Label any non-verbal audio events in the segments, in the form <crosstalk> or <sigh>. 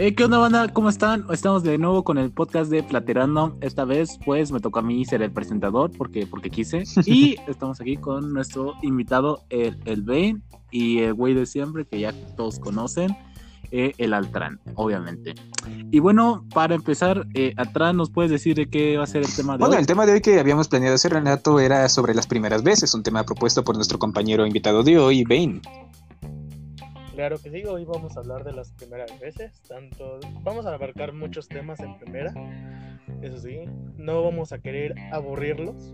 Eh, ¿Qué onda, banda? ¿Cómo están? Estamos de nuevo con el podcast de Platerando. Esta vez, pues, me tocó a mí ser el presentador porque, porque quise. <laughs> Y estamos aquí con nuestro invitado, el, el Bane, y el güey de siempre, que ya todos conocen, eh, el Altran, obviamente. Y bueno, para empezar, eh, Altran, ¿nos puedes decir de qué va a ser el tema de Bueno, hoy? el tema de hoy que habíamos planeado hacer, Renato, era sobre las primeras veces, un tema propuesto por nuestro compañero invitado de hoy, Bane. Claro que sí, hoy vamos a hablar de las primeras veces, tanto vamos a abarcar muchos temas en primera, eso sí, no vamos a querer aburrirlos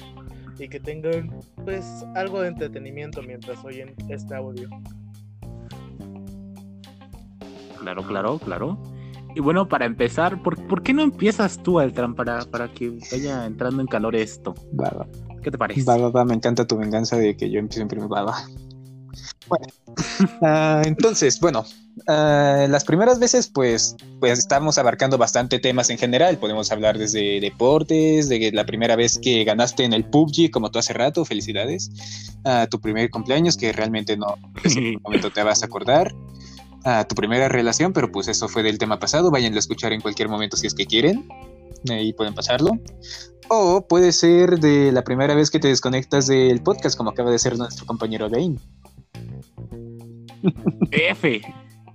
y que tengan pues algo de entretenimiento mientras oyen este audio. Claro, claro, claro. Y bueno, para empezar, ¿por, por qué no empiezas tú, Altran, para, para que vaya entrando en calor esto? Va, va, ¿Qué te parece? va, va, va, me encanta tu venganza de que yo empiezo en primer va. Bueno, ah, entonces, bueno, ah, las primeras veces, pues, pues estamos abarcando bastante temas en general. Podemos hablar desde deportes, de la primera vez que ganaste en el PUBG, como tú hace rato, felicidades. Ah, tu primer cumpleaños, que realmente no, ese <laughs> momento te vas a acordar. tu primera relación, pero pues eso fue del tema pasado. Váyanlo a escuchar en cualquier momento si es que quieren. Ahí pueden pasarlo. O puede ser de la primera vez que te desconectas del podcast, como acaba de ser nuestro compañero Dane. F.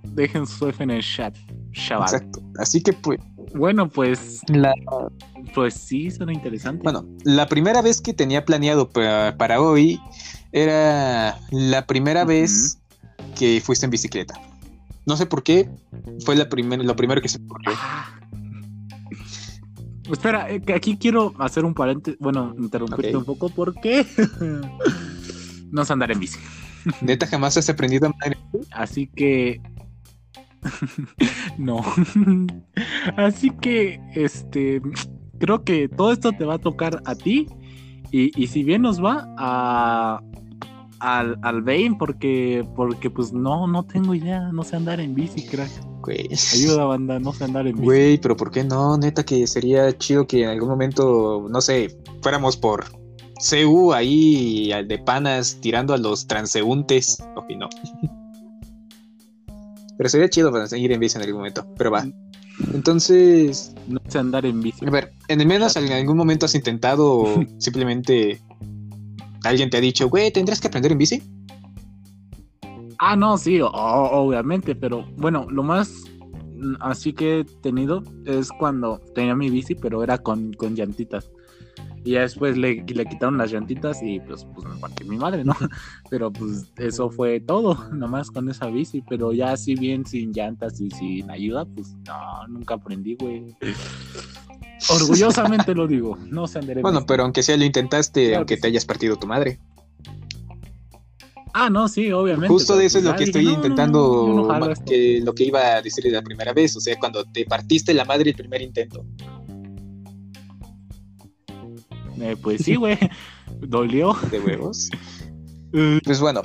Dejen su F en el chat, chaval. Exacto. Así que pues, Bueno, pues, la, pues sí, suena interesante. bueno, la primera vez que tenía planeado pa- para hoy era la primera vez que fuiste en bicicleta. No sé por qué, fue la primer- lo primero que se me ocurrió. Ah. Espera, eh, aquí quiero hacer un paréntesis, bueno, interrumpirte un poco porque <laughs> no sé andar en bici. <laughs> Neta, jamás has aprendido a en- Así que <laughs> no. <laughs> Así que este creo que todo esto te va a tocar a ti y, y si bien nos va a al, al Bane porque porque pues no no tengo idea, no sé andar en bici, crack. Güey. Ayuda banda, no sé andar en bici. Güey, pero ¿por qué no? Neta que sería chido que en algún momento, no sé, fuéramos por CU ahí al de panas tirando a los transeúntes. No. Pero sería chido para seguir en bici en algún momento. Pero va. Entonces, No sé andar en bici. a ver, en el menos en algún momento has intentado <laughs> simplemente alguien te ha dicho, güey, ¿tendrías que aprender en bici? Ah, no, sí, obviamente, pero bueno, lo más así que he tenido es cuando tenía mi bici, pero era con, con llantitas. Y ya después le, le quitaron las llantitas y pues, pues me partí mi madre, ¿no? <laughs> Pero pues eso fue todo, <laughs> nomás con esa bici, pero ya así bien sin llantas y sin ayuda, pues no, nunca aprendí, güey. <laughs> Orgullosamente lo digo, no sé andar en Bueno, pero aunque sea lo intentaste, Claro aunque que te sí. hayas partido tu madre. Ah, no, sí, obviamente. Justo de eso es pues lo que estoy no, intentando, no, no que lo que iba a decir la primera vez, o sea, cuando te partiste la madre el primer intento. Eh, pues sí, güey, <laughs> dolió. de huevos. <laughs> Pues bueno,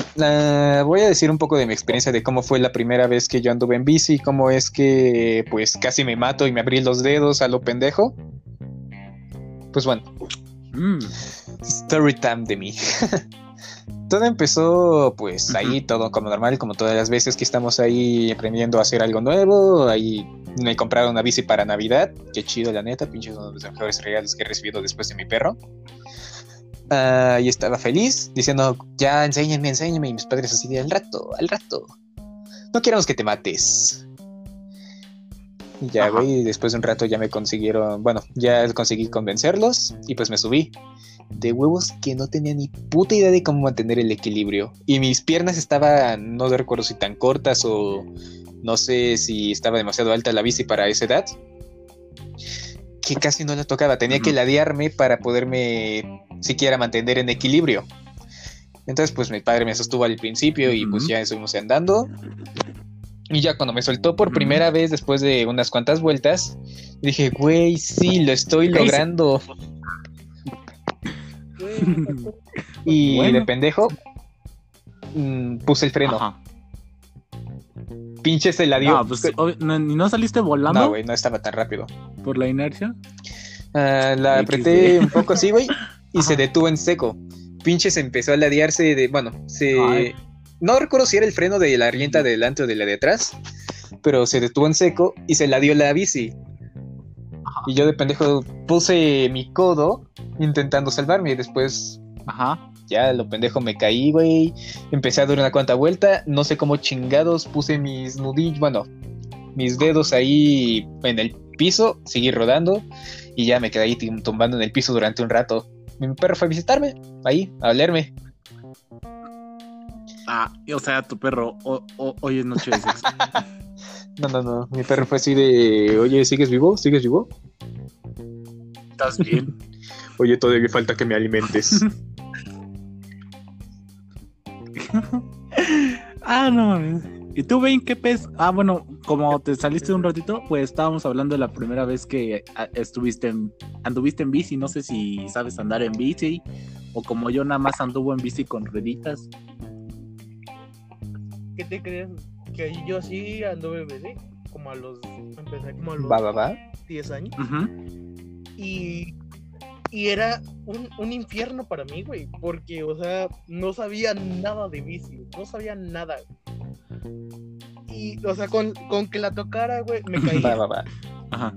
voy a decir un poco de mi experiencia de cómo fue la primera vez que yo anduve en bici, cómo es que pues casi me mato y me abrí los dedos a lo pendejo. Pues bueno, Mm. story time de mí. <laughs> todo empezó pues ahí, todo como normal, como todas las veces que estamos ahí aprendiendo a hacer algo nuevo. Ahí me compraron una bici para Navidad. Qué chido, la neta, pinches uno de los mejores regalos que he recibido después de mi perro. Ah, y estaba feliz, diciendo, ya enséñame, enséñame. Y mis padres así de al rato, al rato. No queremos que te mates. Y ya, güey, después de un rato ya me consiguieron, bueno, ya conseguí convencerlos y pues me subí. De huevos que no tenía ni puta idea de cómo mantener el equilibrio. Y mis piernas estaban, no recuerdo si tan cortas o no sé si estaba demasiado alta la bici para esa edad. Que casi no la tocaba. Tenía que ladearme para poderme siquiera mantener en equilibrio. Entonces, pues mi padre me sostuvo al principio y pues ya estuvimos andando. Y ya cuando me soltó por primera vez después de unas cuantas vueltas, dije, güey, sí, lo estoy ¿Qué hice? <laughs> Y Bueno. de pendejo, mm, puse el freno. Ajá. Pinche se la dio. No, pues, no, ¿y no saliste No, volando güey, no estaba tan rápido. por la inercia? Ah, la XD. apreté un poco así, güey, y se detuvo en seco. Pinche se empezó a ladearse de, bueno, se Ay. no recuerdo si era el freno de la llanta de delante o de la de atrás, pero se detuvo en seco y se la dio la bici. Y yo de pendejo puse mi codo intentando salvarme y después Ajá. ya lo pendejo me caí, güey. Empecé a dar una cuanta vuelta, no sé cómo chingados puse mis nudillos, bueno, mis dedos ahí en el piso, seguí rodando y ya me quedé ahí tum- tumbando en el piso durante un rato. Mi perro fue a visitarme, ahí, a olerme. Ah, o sea, tu perro, o- o- hoy es noche de sexo. <laughs> No, no, no, mi perro fue así de, oye, ¿sigues vivo? ¿Sigues vivo? ¿Estás bien? <laughs> Oye, todavía falta que me alimentes. <laughs> ah, no mames. ¿Y tú, Ven, qué pez? Ah, bueno, como te saliste un ratito, pues estábamos hablando de la primera vez que ah, estuviste en, anduviste en bici. No sé si sabes andar en bici o como yo nada más anduvo en bici con rueditas. ¿Qué te crees? Que yo sí anduve en bici, como a los, empecé como a los Va, va, va. 10 años. Y, y era un, un infierno para mí, güey, porque, o sea, no sabía nada de bici, no sabía nada. Y, o sea, con, con que la tocara, güey, me <laughs> Va, caía. va, va. Ajá.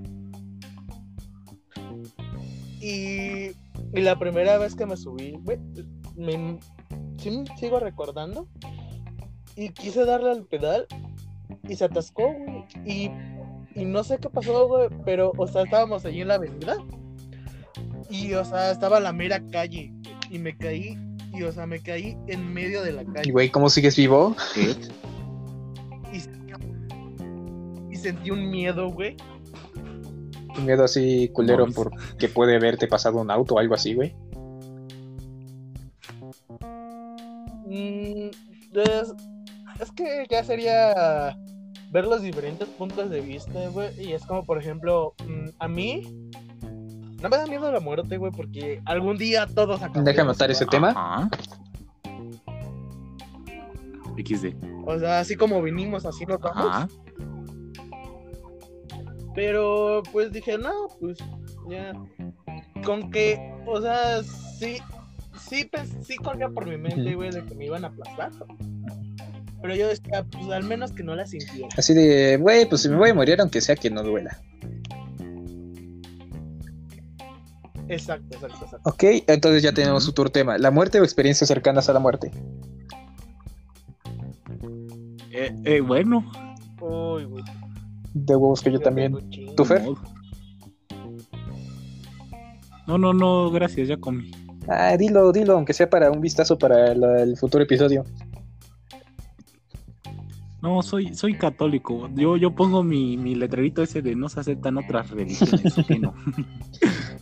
Y, y la primera vez que me subí, güey, me, sí me sigo recordando. Y quise darle al pedal y se atascó, güey. Y, y no sé qué pasó, güey, pero, o sea, estábamos allí en la avenida. Y, o sea, estaba la mera calle. Y me caí, y, o sea, me caí en medio de la Y calle. güey, ¿cómo sigues vivo? ¿Qué? Y, y sentí un miedo, güey. Un miedo así culero No, porque puede haberte pasado un auto o algo así, güey. Mm, es, es que ya sería ver los diferentes puntos de vista, güey. Y es como, por ejemplo, mm, a mí no me da miedo la muerte, güey, porque algún día todos acabamos. Déjame notar ese tema. Ajá. XD. O sea, así como vinimos, así nos vamos. Ajá. Pero pues dije, no, pues ya. Con que, o sea, sí, sí, pens- sí corría por mi mente, güey, de que me iban a aplastar. Pero yo decía, pues al menos que no la sintiera. Así de, güey, pues si me voy a morir, aunque sea que no duela. Exacto, exacto, exacto. Ok, entonces ya tenemos Ujú. otro tema. ¿La muerte o experiencias cercanas a la muerte? Eh, eh, bueno. Uy, güey. De huevos que yo también. ¿Tú, Fer? No, no, no, gracias, ya comí. Ah, dilo, dilo, aunque sea para un vistazo para la- el futuro episodio. No, soy, soy católico. Yo, yo pongo mi, mi letrerito ese de no se aceptan otras religiones. no. <laughs>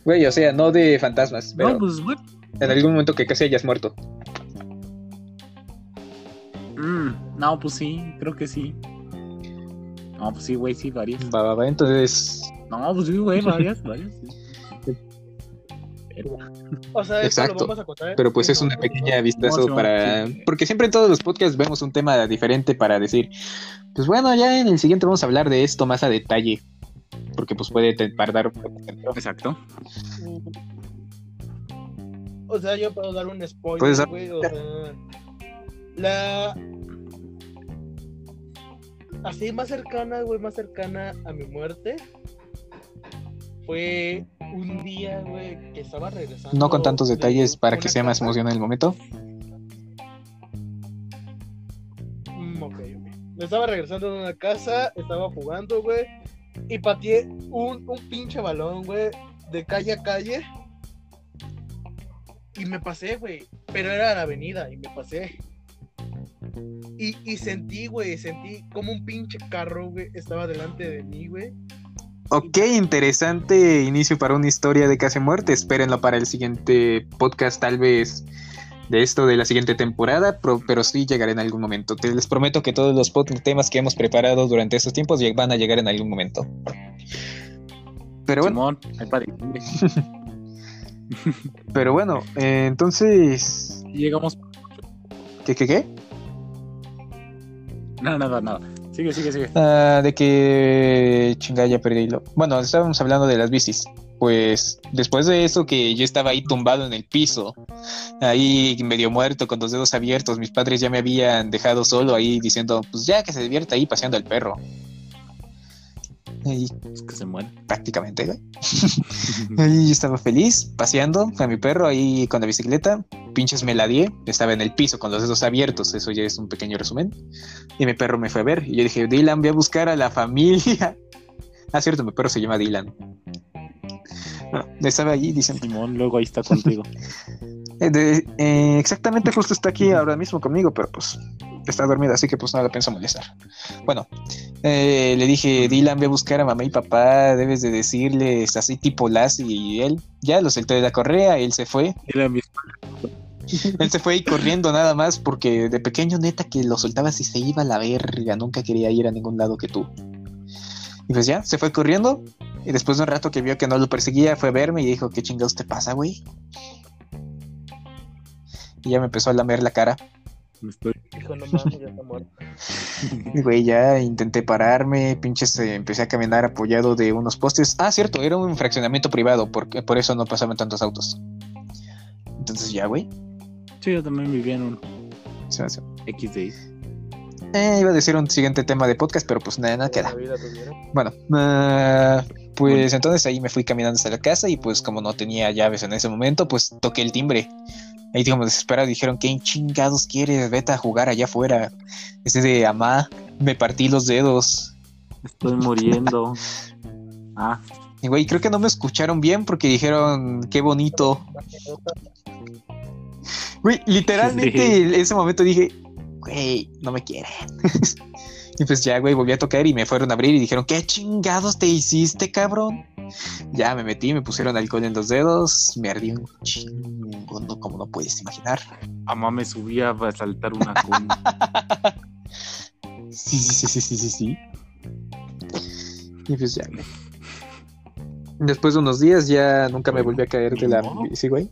Güey, o sea, no de fantasmas, pero no, pues en algún momento que casi hayas muerto. Mm, no, pues sí, creo que sí. No, pues sí, güey, sí, varias. Va, va, va, entonces. No, pues sí, güey, varias, varias. sí. <laughs> O sea, eso Exacto, lo vamos a contar. Pero pues es una pequeña vistazo No, para... sí. Porque siempre en todos los podcasts vemos un tema diferente para decir, pues bueno, ya en el siguiente vamos a hablar de esto más a detalle. Porque pues puede tardar... Exacto. O sea, yo puedo dar un spoiler, Puedes dar- güey. O sea, la. Así más cercana, güey, más cercana a mi muerte. Fue un día, güey, que estaba regresando. No con tantos de detalles para que sea más emocionante el momento. Mm, ok, ok. Estaba regresando de una casa, estaba jugando, güey. Y pateé un, un pinche balón, güey, de calle a calle. Y me pasé, güey. Pero era la avenida y me pasé. Y, y sentí, güey, sentí como un pinche carro, güey, estaba delante de mí, güey. Ok, interesante inicio para una historia de casi muerte. Espérenlo para el siguiente podcast, tal vez de esto de la siguiente temporada, pro- pero sí llegará en algún momento. Te les prometo que todos los temas que hemos preparado durante estos tiempos van a llegar en algún momento. Pero bueno, <laughs> pero bueno, eh, entonces, Llegamos. ¿qué, qué, qué? Nada, nada, nada. Sigue, sigue, sigue. Ah, de que chinga ya perdí lo. Bueno, estábamos hablando de las bicis. pues después de eso que yo estaba ahí tumbado en el piso, ahí medio muerto con los dedos abiertos, mis padres ya me habían dejado solo ahí diciendo, pues ya que se divierta ahí paseando al perro. Y Es que se muere. prácticamente, güey. <laughs> Ahí estaba feliz, paseando a mi perro ahí con la bicicleta. Pinches me la di, estaba en el piso con los dedos abiertos, eso ya es un pequeño resumen. Y mi perro me fue a ver y yo dije, Dylan, voy a buscar a la familia. <laughs> Ah, cierto, mi perro se llama Dylan. Bueno, estaba allí diciendo, Simón, luego ahí está contigo. <laughs> eh, de- eh, exactamente justo está aquí ahora mismo conmigo, pero pues está dormida, así que pues no la pienso molestar. Bueno, eh, le dije, Dylan, ve a buscar a mamá y papá, debes de decirles así tipo Lassie y él. Ya lo solté de la correa, él se fue. <laughs> Él se fue ahí corriendo nada más porque de pequeño neta que lo soltabas y se iba a la verga, nunca quería ir a ningún lado que tú. Y pues ya, se fue corriendo y después de un rato que vio que no lo perseguía fue a verme y dijo, ¿qué chingados te pasa, güey? Y ya me empezó a lamer la cara. Me estoy- Dijo, no mames, ya está muerto. <laughs> Güey, ya intenté pararme, pinches, eh, empecé a caminar apoyado de unos postes. Ah, cierto, era un fraccionamiento privado, porque por eso no pasaban tantos autos. Entonces ya, güey. Sí, yo también vivía en un se me hace- XDI. Eh, iba a decir un siguiente tema de podcast, pero pues nada, nada queda. Bueno, ah, pues entonces ahí me fui caminando hasta la casa y pues como no tenía llaves en ese momento, pues toqué el timbre. Ahí como desesperado dijeron, ¿qué chingados quieres? Vete a jugar allá afuera. Ese de amá, me partí los dedos. Estoy muriendo. <laughs> Ah, Y güey, creo que no me escucharon bien porque dijeron, qué bonito. Güey, literalmente Sí. en ese momento dije, güey, no me quieren. <laughs> y pues ya, güey, volví a tocar y me fueron a abrir y dijeron, ¿qué chingados te hiciste, cabrón? Ya me metí, me pusieron alcohol en los dedos, me ardí un chingo, no, como no puedes imaginar. mamá me subía a saltar una cuna. <laughs> Sí, sí, sí, sí, sí, sí, sí. Y pues ya, güey. Después de unos días ya nunca me volví a caer de la bici, güey.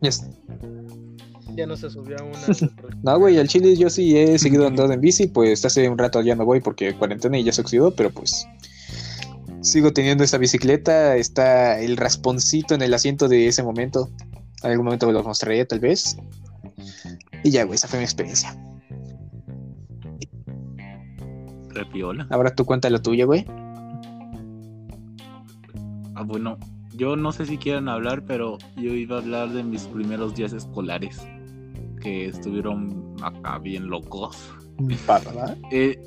Ya está. Ya no se subió a una. <laughs> No, güey, al chile yo sí he seguido andando en bici, pues hace un rato ya no voy porque cuarentena y ya se oxidó, pero pues sigo teniendo esta bicicleta, está el rasponcito en el asiento de ese momento. En algún momento me lo mostraré tal vez. Y ya, güey, esa fue mi experiencia. Repiola. Ahora tú cuenta la tuya, güey. Ah, bueno, yo no sé si quieran hablar, pero yo iba a hablar de mis primeros días escolares. Que estuvieron acá bien locos. Pa, pa, pa. Eh,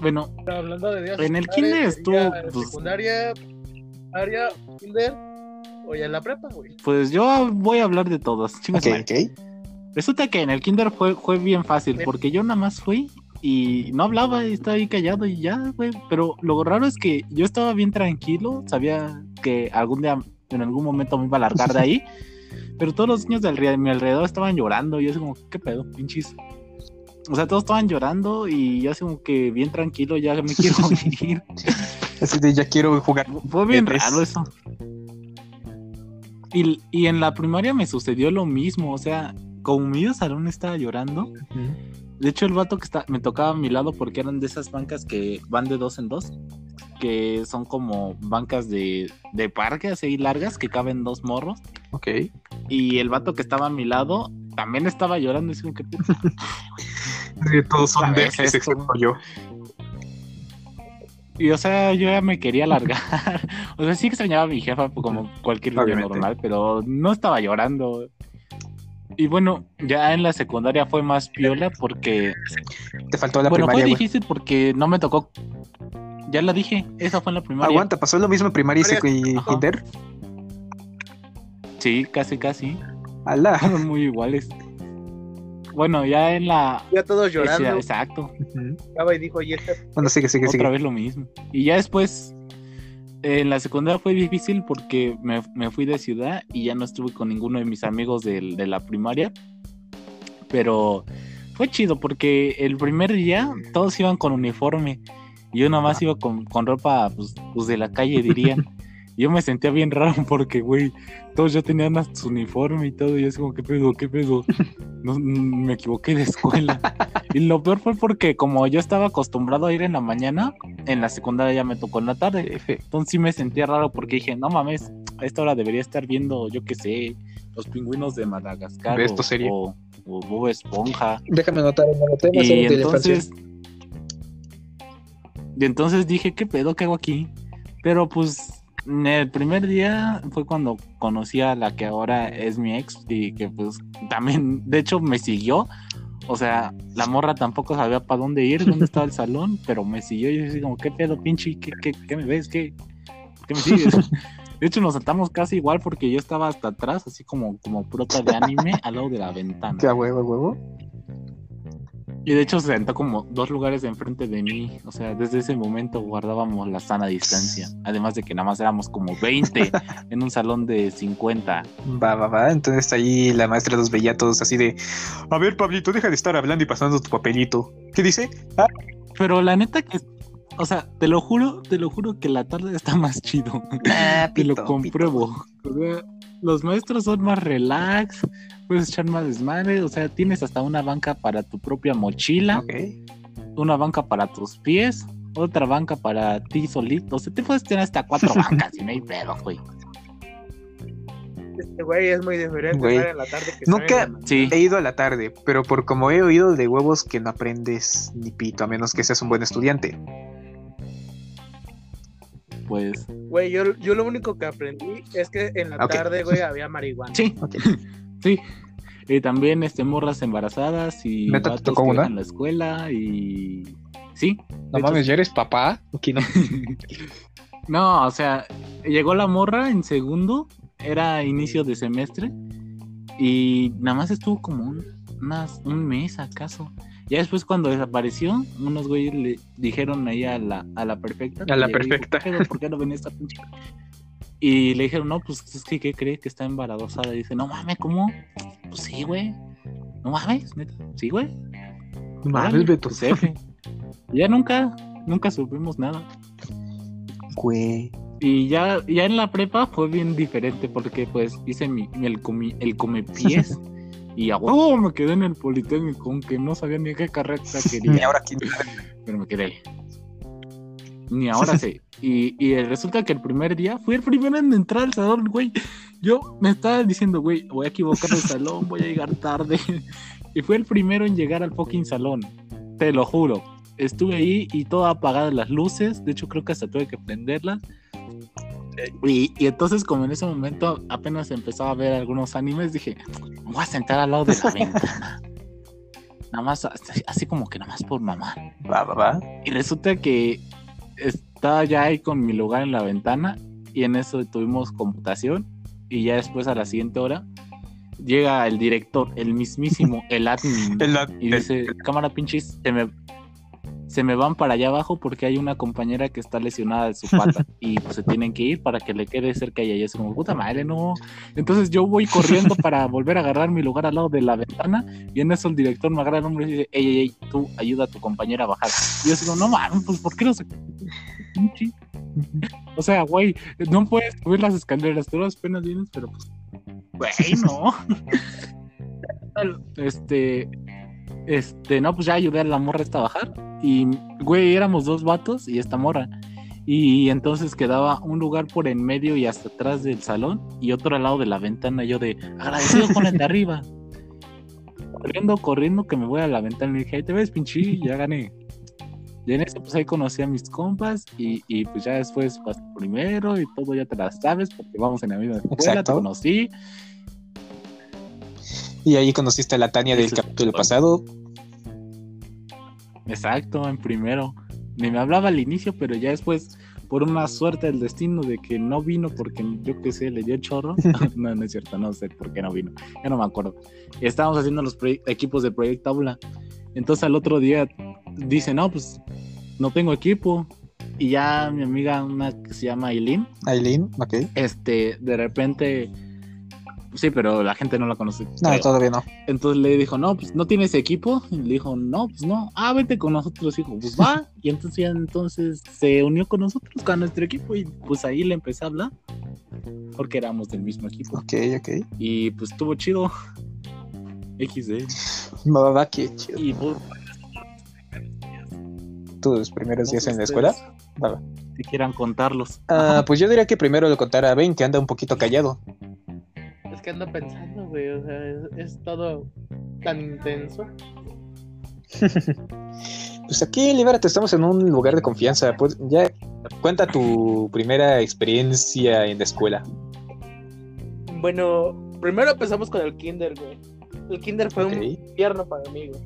bueno, Hablando de días En el kinder estuvo, pues- secundaria, área, kinder, o ya en la prepa, güey. pues yo voy a hablar de todos. Chinga su Ok, madre. ok. Resulta que en el kinder fue, fue bien fácil, porque yo nada más fui y no hablaba, y estaba ahí callado y ya, güey. Pero lo raro es que yo estaba bien tranquilo, sabía que algún día, en algún momento me iba a largar de ahí, <laughs> pero todos los niños de mi alrededor estaban llorando y yo así como, ¿qué pedo, pinches? O sea, todos estaban llorando y yo así como que bien tranquilo, ya me quiero <laughs> ir. Así de ya quiero jugar. Fue bien raro eso. Y, y en la primaria me sucedió lo mismo, o sea, como medio salón estaba llorando. De hecho, el vato que está, me tocaba a mi lado porque eran de esas bancas que van de dos en dos, que son como bancas de, de parque así largas que caben dos morros. Ok. Y el vato que estaba a mi lado también estaba llorando. Y que, Todos son <laughs> ¿Sabes débiles, esto? excepto yo. Y o sea, yo ya me quería largar. <laughs> o sea, sí extrañaba a mi jefa como cualquier niño normal, pero no estaba llorando. Y bueno, ya en la secundaria fue más piola porque. Te faltó la bueno, primaria, fue difícil porque no me tocó. Ya la dije, esa fue en la primaria. Aguanta, pasó lo mismo en primaria y kinder. Sí, casi, casi. Alá. <laughs> Son muy iguales. Bueno, ya en la. Ya todos llorando. exacto. Estaba y dijo, y este Bueno, sigue, sigue, Otra sigue. vez lo mismo. Y ya después. eh, en la secundaria fue difícil porque me, me fui de ciudad y ya no estuve con ninguno de mis amigos del- de la primaria. Pero fue chido porque el primer día todos iban con uniforme. Y yo nada más iba con, con ropa pues, pues, de la calle, dirían. Yo me sentía bien raro porque, güey, todos ya tenían su uniforme y todo. Y yo así como, ¿qué pedo? ¿Qué pedo? No, mm, me equivoqué de escuela. Y lo peor fue porque como yo estaba acostumbrado a ir en la mañana, en la secundaria ya me tocó en la tarde. F. Entonces sí me sentía raro porque dije, no mames, a esta hora debería estar viendo, yo qué sé, los pingüinos de Madagascar Ve esta o, serie. o, o Bob Esponja. Déjame anotar el tema. Y entonces, y entonces dije, ¿qué pedo que hago aquí? Pero pues el primer día fue cuando conocí a la que ahora es mi ex y que pues también, de hecho, me siguió. O sea, la morra tampoco sabía para dónde ir, dónde estaba el salón, pero me siguió y yo así como, ¿qué pedo, pinche? ¿Qué, qué, qué me ves? ¿Qué, ¿Qué me sigues? De hecho, nos saltamos casi igual porque yo estaba hasta atrás, así como, como prota de anime, al lado de la ventana. ¿Qué huevo, huevo? Y de hecho se sentó como dos lugares enfrente de mí. O sea, desde ese momento guardábamos la sana distancia. Además de que nada más éramos como 20 <laughs> en un salón de 50. Va, va, va. Entonces ahí la maestra los veía todos así de. A ver, Pablito, deja de estar hablando y pasando tu papelito. ¿Qué dice? Ah, Pero la neta que, o sea, te lo juro, te lo juro que la tarde está más chido. ah, <laughs> Te lo pito, compruebo. O sea, los maestros son más relax, puedes echar más desmadre. O sea, tienes hasta una banca para tu propia mochila. una banca para tus pies, otra banca para ti solito. O sea, te puedes tener hasta cuatro <laughs> bancas y no hay pedo, güey. Este güey es muy diferente Güey. estar en la tarde que Nunca- en la mañana. Sí, He ido a la tarde, pero por como he oído de huevos que no aprendes ni pito, a menos que seas un buen estudiante. pues Güey, yo, yo lo único que aprendí es que en la tarde, güey, había marihuana. sí, Ok. <laughs> sí. Y también este morras embarazadas y ¿Neta te tocó una? dejan la escuela y sí. No hecho, mames, ¿ya eres papá? Aquí no. <laughs> No, o sea, llegó la morra en segundo, era inicio de semestre y nada más estuvo como un, unas- un mes acaso. Ya después cuando desapareció, unos güeyes le dijeron ahí a la, a la perfecta. A la que llegó, perfecta. "¿Qué? ¿Por <laughs> qué no venía esta pinche? Y le dijeron, no, pues es que ¿qué cree que está embarazada. Y dice, no mames, ¿cómo? Pues sí, güey. No mames, neta. Sí, güey. Mames, Órale, Beto. pues. Y ya nunca, nunca supimos nada. Güey. Y ya, ya en la prepa fue bien diferente porque pues hice mi, el, comi, el comepiés <laughs> y a huevo me quedé en el Politécnico, aunque no sabía ni qué carrera <laughs> quería, ahora quién pero me quedé. Ni ahora sé. <laughs> Y, y resulta que el primer día fui el primero en entrar al salón, güey. Yo me estaba diciendo, güey, voy a equivocar el salón, voy a llegar tarde. <laughs> Y fue el primero en llegar al fucking salón. Te lo juro. Estuve ahí y todo apagadas las luces. De hecho, creo que hasta tuve que prenderlas. Y, y entonces, como en ese momento apenas empezaba a ver algunos animes, dije, voy a sentar al lado de la <laughs> ventana. Nada más, así, así como que nada más por mamá. Va, va, va. Y resulta que estaba ya ahí con mi lugar en la ventana y en eso tuvimos computación y ya después a la siguiente hora llega el director, el mismísimo, el admin. <laughs> El- Y dice, cámara pinches, se me, se me van para allá abajo porque hay una compañera que está lesionada de su pata <laughs> y pues se tienen que ir para que le quede cerca y ella es como, puta madre, no. Entonces yo voy corriendo <laughs> para volver a agarrar mi lugar al lado de la ventana y en eso el director me agarra el hombro y dice, ey, ey, ey, tú ayuda a tu compañera a bajar. Y yo digo, no mames, pues ¿por qué no se... pinche?". O sea, güey, no puedes subir las escaleras, tú las penas vienes, pero pues, güey, no. <laughs> este, este, no, pues ya ayudé a la morra esta a bajar. Y, güey, éramos dos vatos y esta morra. Y entonces quedaba un lugar por en medio y hasta atrás del salón y otro al lado de la ventana. Yo de agradecido con el de arriba. Corriendo, corriendo, que me voy a la ventana y dije, ahí te ves, pinche, ya gané. Y en eso, pues ahí conocí a mis compas y, y pues ya después primero y todo ya te las sabes porque vamos en la misma escuela, te Exacto. conocí. Y ahí conociste a la Tania del capítulo pasado. Exacto, en primero. Ni me hablaba al inicio, pero ya después, por una suerte del destino de que no vino porque yo qué sé, le dio chorro. <laughs> <laughs> no, no es cierto, no sé por qué no vino. Ya no me acuerdo. Estábamos haciendo los equipos de Proyecto Aula. Entonces al otro día dice, no, pues no tengo equipo. Y ya mi amiga, una que se llama Aileen, Aileen, ok. este, de repente, sí, pero la gente no la conoce. No, creo. todavía no. Entonces le dijo, no, pues no tienes equipo. Y le dijo, no, pues no. Ah, vete con nosotros. Dijo, pues va. Y entonces ya entonces se unió con nosotros, con nuestro equipo. Y pues ahí le empecé a hablar. Porque éramos del mismo equipo. Ok, ok. Y pues estuvo chido. XD. Va, qué chido. Y pues, tus primeros días en la escuela? Si quieran contarlos. Ah, pues yo diría que primero lo contara a Ben, que anda un poquito callado. Es que ando pensando, güey, o sea, es, es todo tan intenso. <laughs> Pues aquí, Libérate, estamos en un lugar de confianza. Pues ya cuenta tu primera experiencia en la escuela. Bueno, primero empezamos con el kinder, güey. El kinder fue un infierno para mí, güey.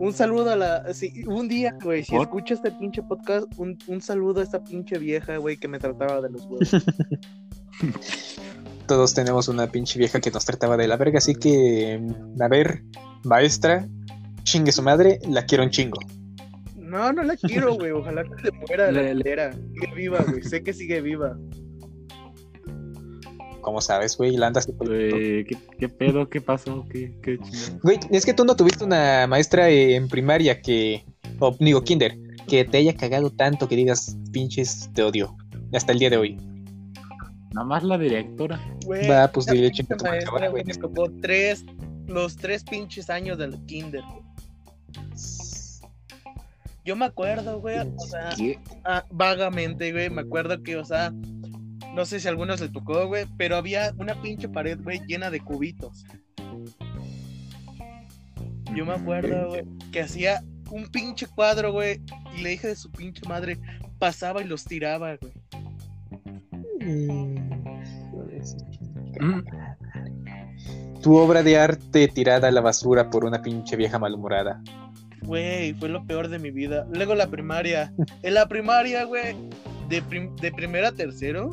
Un saludo a la... Sí, un día, güey, si ¿Por? escucho este pinche podcast, un, un saludo a esta pinche vieja, güey, que me trataba de los huevos. <laughs> <laughs> Todos tenemos una pinche vieja que nos trataba de la verga, así que, mm, a ver, maestra, chingue su madre, la quiero un chingo. No, no la quiero, güey. Ojalá que se muera la culera. Sigue viva, güey. Sé que sigue viva. ¿Cómo sabes, güey? La andas ¿qué, qué pedo? ¿Qué pasó? ¿Qué, qué chingada? Güey, es que tú no tuviste una maestra en primaria que, o digo, kinder, que te haya cagado tanto que digas, pinches, te odio, hasta el día de hoy. Nada más la directora. Güey, Va, pues dile, pinche chinga tu madre, maestra, ahora, güey, tocó tres, los tres pinches años del kinder. Yo me acuerdo, güey, o sea, ah, vagamente, güey, me acuerdo que, o sea, no sé si a algunos les tocó, güey, pero había una pinche pared, güey, llena de cubitos. Yo me acuerdo, güey, que hacía un pinche cuadro, güey, y la hija de su pinche madre pasaba y los tiraba, güey. Mm, Tu obra de arte tirada a la basura por una pinche vieja malhumorada. Güey, fue lo peor de mi vida. Luego la primaria. En la primaria, güey, de, prim- de primera a tercero,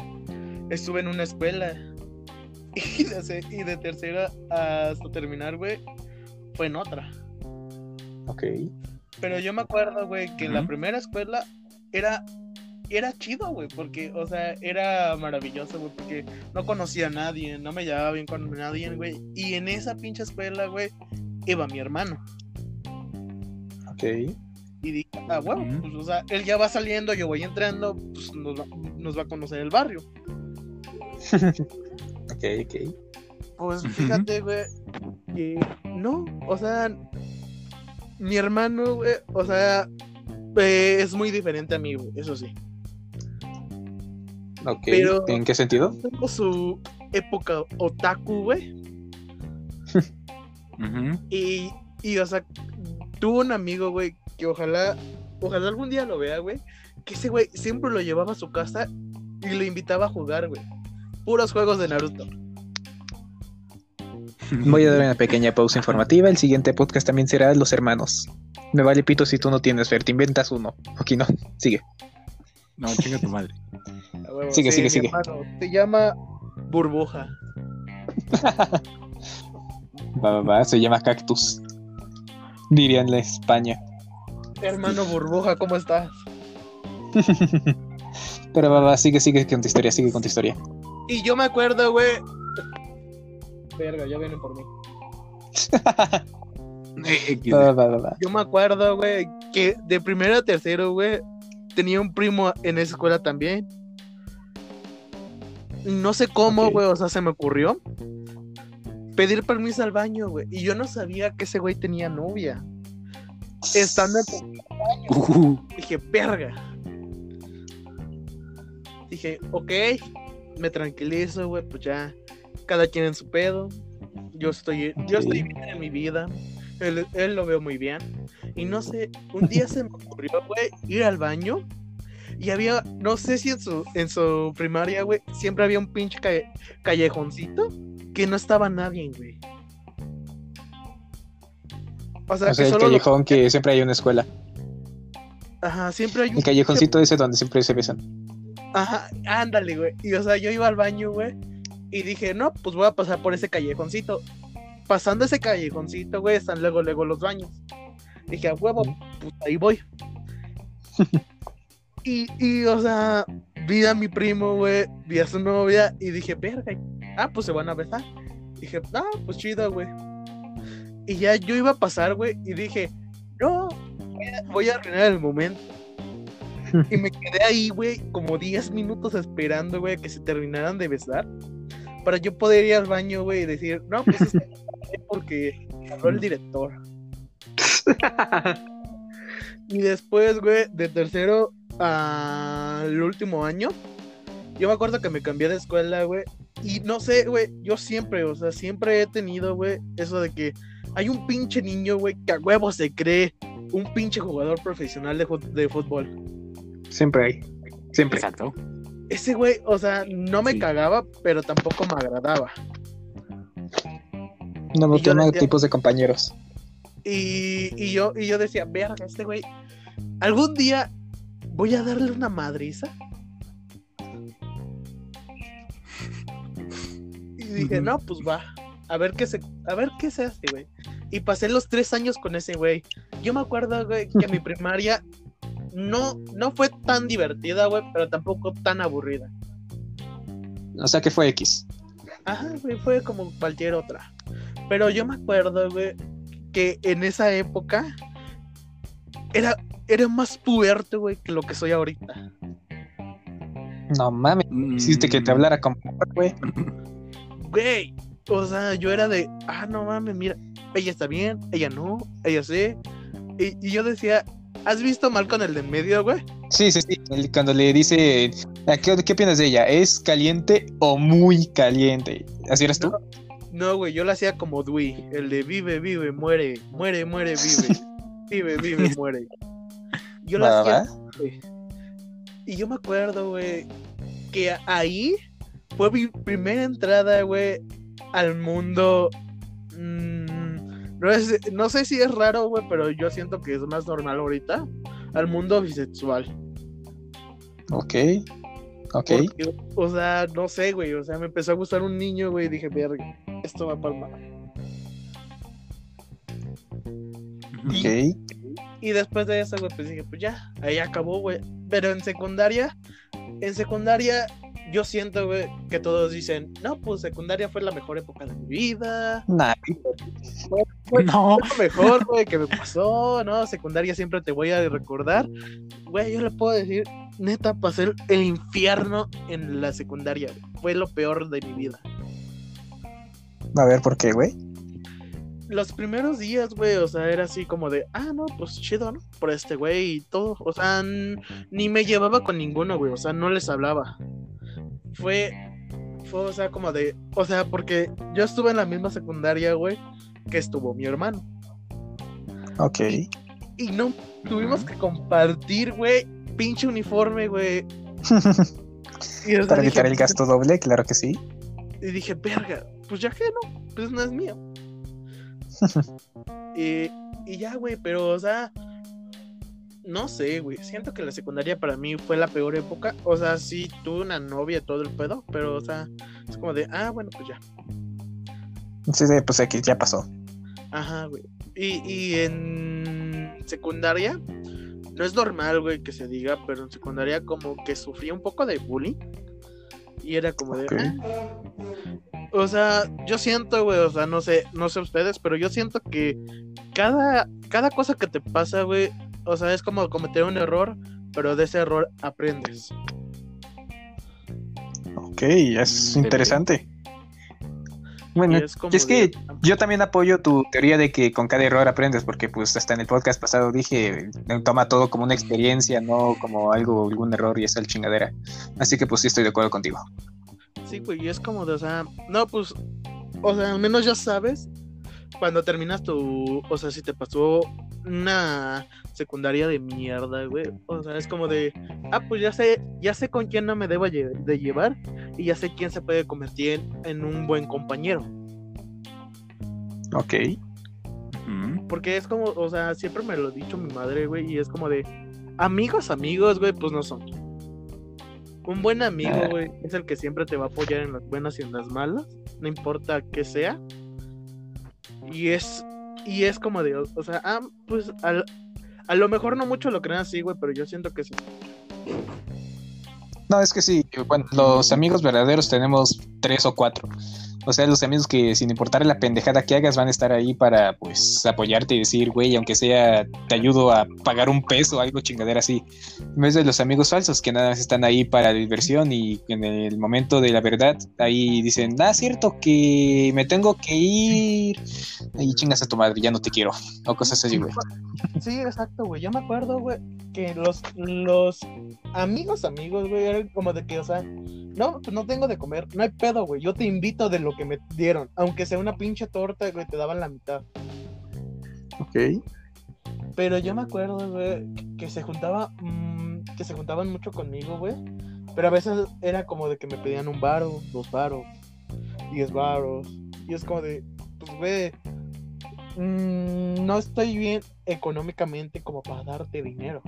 estuve en una escuela. <laughs> Y de, se- y de tercera hasta terminar, güey, fue en otra. Ok. Pero yo me acuerdo, güey, que en la primera escuela era, era chido, güey, porque, o sea, era maravilloso, güey, porque no conocía a nadie, no me llevaba bien con nadie, güey. Y en esa pinche escuela, güey, iba mi hermano. Ok. Y dije, ah, bueno, pues, o sea, él ya va saliendo, yo voy entrando, pues nos va, nos va a conocer el barrio. <laughs> Ok, ok. Pues fíjate, güey, que no, o sea, mi hermano, güey, o sea, eh, es muy diferente a mí, güey, eso sí. Ok. Pero- ¿En qué sentido? Tengo su época otaku, güey, <laughs> y, y, o sea, tuvo un amigo, güey, que ojalá, ojalá algún día lo vea, güey, que ese güey siempre lo llevaba a su casa y lo invitaba a jugar, güey. Puros juegos de Naruto. <laughs> Voy a dar una pequeña pausa informativa. El siguiente podcast también será Los Hermanos. Me vale pito si tú no tienes Fer, te inventas uno. Ok, no. Sigue. No, chinga tu madre. <laughs> A huevo, Sigue, sigue, sigue. hermano, se llama Burbuja. <laughs> Va, va, va. Se llama Cactus. Dirían la España. Hermano Burbuja, ¿cómo estás? <laughs> Pero va, va. Sigue, sigue con tu historia. Sigue con tu historia. Y yo me acuerdo, güey. Verga, ya vienen por mí. <laughs> Va, va. Yo me acuerdo, güey, que de primero a tercero, güey, tenía un primo en esa escuela también. No sé cómo, güey, o sea, se me ocurrió pedir permiso al baño, güey. Y yo no sabía que ese güey tenía novia. Estando en Uh, <laughs> Dije, verga. Dije, ok, me tranquilizo, güey, pues ya, cada quien en su pedo. Yo estoy, yo estoy bien en mi vida. Él, él lo veo muy bien. Y no sé, un día se me ocurrió, güey, ir al baño. Y había, no sé si en su, en su primaria, güey, siempre había un pinche calle- callejoncito que no estaba nadie, güey. O sea, O sea, que el solo lo- callejón que siempre hay una escuela. Ajá, siempre hay un El callejoncito ese donde siempre se besan. Ajá, ándale, güey. Y o sea, yo iba al baño, güey. Y dije, no, pues voy a pasar por ese callejoncito. Pasando ese callejoncito, güey, están luego, luego los baños. Dije, a huevo, pues ahí voy. <laughs> y, y, o sea, vi a mi primo, güey, vi a su novia y dije, verga, ah, pues se van a besar. Dije, ah, pues chido, güey. Y ya yo iba a pasar, güey, y dije, no, voy a, arruinar el momento. <laughs> Y me quedé ahí, güey, como 10 minutos esperando, güey, que se terminaran de besar. Para yo poder ir al baño, güey, y decir, no, pues es que porque habló el director. <laughs> Y después, güey, de tercero al último año, yo me acuerdo que me cambié de escuela, güey. Y no sé, güey, yo siempre, o sea, siempre he tenido, güey, eso de que hay un pinche niño, güey, que a huevo se cree un pinche jugador profesional de, de fútbol. Siempre hay. Siempre. Exacto. Ese güey, o sea, no me Sí. cagaba, pero tampoco me agradaba. No toma decía- tipos de compañeros. Y, y yo, y yo decía, verga, este güey, algún día voy a darle una madriza. Y dije, no, pues va, a ver qué se, a ver qué se hace, güey. Y pasé los tres años con ese güey. Yo me acuerdo, güey, que mi primaria no, no fue tan divertida, güey, pero tampoco tan aburrida. O sea que fue X. Ajá, güey, fue como cualquier otra. Pero yo me acuerdo, güey, que en esa época era, era más puberto, güey, que lo que soy ahorita. No mames. Hiciste que te Mm, hablara como güey. <clears throat> Güey, o sea, yo era de, ah, no mames, mira, ella está bien, ella no, ella sí. Y, y yo decía, ¿has visto mal con el de en medio, güey? Sí, sí, sí. Cuando le dice, "¿A ¿qué, ¿qué opinas de ella? ¿Es caliente o muy caliente? ¿Así eres tú? No, güey, yo lo hacía como Dewey, el de vive, vive, muere, muere, muere, vive, <laughs> vive, vive, muere. Yo lo hacía. Y yo me acuerdo, güey, que ahí fue mi primera entrada, güey, al mundo. mm, no, es- no sé si es raro, güey, pero yo siento que es más normal ahorita. Al mundo bisexual. Ok. Ok. Porque, o sea, no sé, güey. O sea, me empezó a gustar un niño, güey. Y dije, verga, esto va para mal. Ok. Y después de eso, güey, pues dije, pues ya, ahí acabó, güey. Pero en secundaria, en secundaria, yo siento, güey, que todos dicen, no, pues secundaria fue la mejor época de mi vida. Nah, No, Fue lo mejor, güey, que me pasó, ¿no? Secundaria siempre te voy a recordar. Güey, yo le puedo decir, neta, pasé el, infierno en la secundaria. Fue lo peor de mi vida. a ver por qué, güey. Los primeros días, güey, o sea, era así como de, ah, no, pues chido, ¿no? Por este güey y todo. O sea, ni me llevaba con ninguno, güey, o sea, no les hablaba. Fue, fue, o sea, como de, o sea, porque yo estuve en la misma secundaria, güey, que estuvo mi hermano. Ok. Y no tuvimos que compartir, güey, pinche uniforme, güey. <laughs> Y, Para evitar el gasto doble, claro que sí. Y dije, verga, pues ya que no, pues no es mío. Y, y ya, güey, pero, o sea, no sé, güey. Siento que la secundaria para mí fue la peor época. O sea, sí, tuve una novia, todo el pedo, pero, o sea, es como de, ah, bueno, pues ya. Sí, sí, pues X, ya pasó. Ajá, güey. Y, y en secundaria, no es normal, güey, que se diga, pero en secundaria como que sufría un poco de bullying. Y era como de... "Ah". O sea, yo siento, güey, o sea, no sé, no sé ustedes, pero yo siento que cada, cada cosa que te pasa, güey, o sea, es como cometer un error, pero de ese error aprendes. Ok, es interesante. Bueno, Y es y es que de- yo también apoyo tu teoría de que con cada error aprendes, porque pues hasta en el podcast pasado dije, toma todo como una experiencia, no como algo, algún error y esa el chingadera. Así que pues sí estoy de acuerdo contigo. Sí, güey, y es como de, o sea, no, pues, o sea, al menos ya sabes cuando terminas tu, o sea, si te pasó una secundaria de mierda, güey, o sea, es como de, ah, pues ya sé, ya sé con quién no me debo lle- de llevar y ya sé quién se puede convertir en, en un buen compañero, Ok. Porque es como, o sea, siempre me lo ha dicho mi madre, güey, y es como de, amigos, amigos, güey, pues no son. Un buen amigo, Ah. güey, es el que siempre te va a apoyar en las buenas y en las malas, no importa qué sea. Y es y es como de, o sea, ah, pues al- a lo mejor no mucho lo creen así, güey, pero yo siento que sí. No, es que sí, bueno, los amigos verdaderos tenemos tres o cuatro. O sea, los amigos que sin importar la pendejada que hagas van a estar ahí para pues apoyarte y decir, güey, aunque sea te ayudo a pagar un peso o algo chingadera así. En vez de los amigos falsos que nada más están ahí para diversión y en el momento de la verdad ahí dicen, ah, cierto que me tengo que ir y chingas a tu madre, ya no te quiero. O cosas así, güey. Sí, exacto, güey. Yo me acuerdo, güey, que los, los amigos, amigos, güey, eran como de que, o sea, no, pues no tengo de comer, no hay pedo, güey. Yo te invito de lo que me dieron, aunque sea una pinche torta, güey, te daban la mitad. Ok. Pero yo me acuerdo, güey, que se juntaba, mm, que se juntaban mucho conmigo, güey. Pero a veces era como de que me pedían un varo, dos varos, diez varos. Y es como de, pues, güey, mm, no estoy bien económicamente como para darte dinero.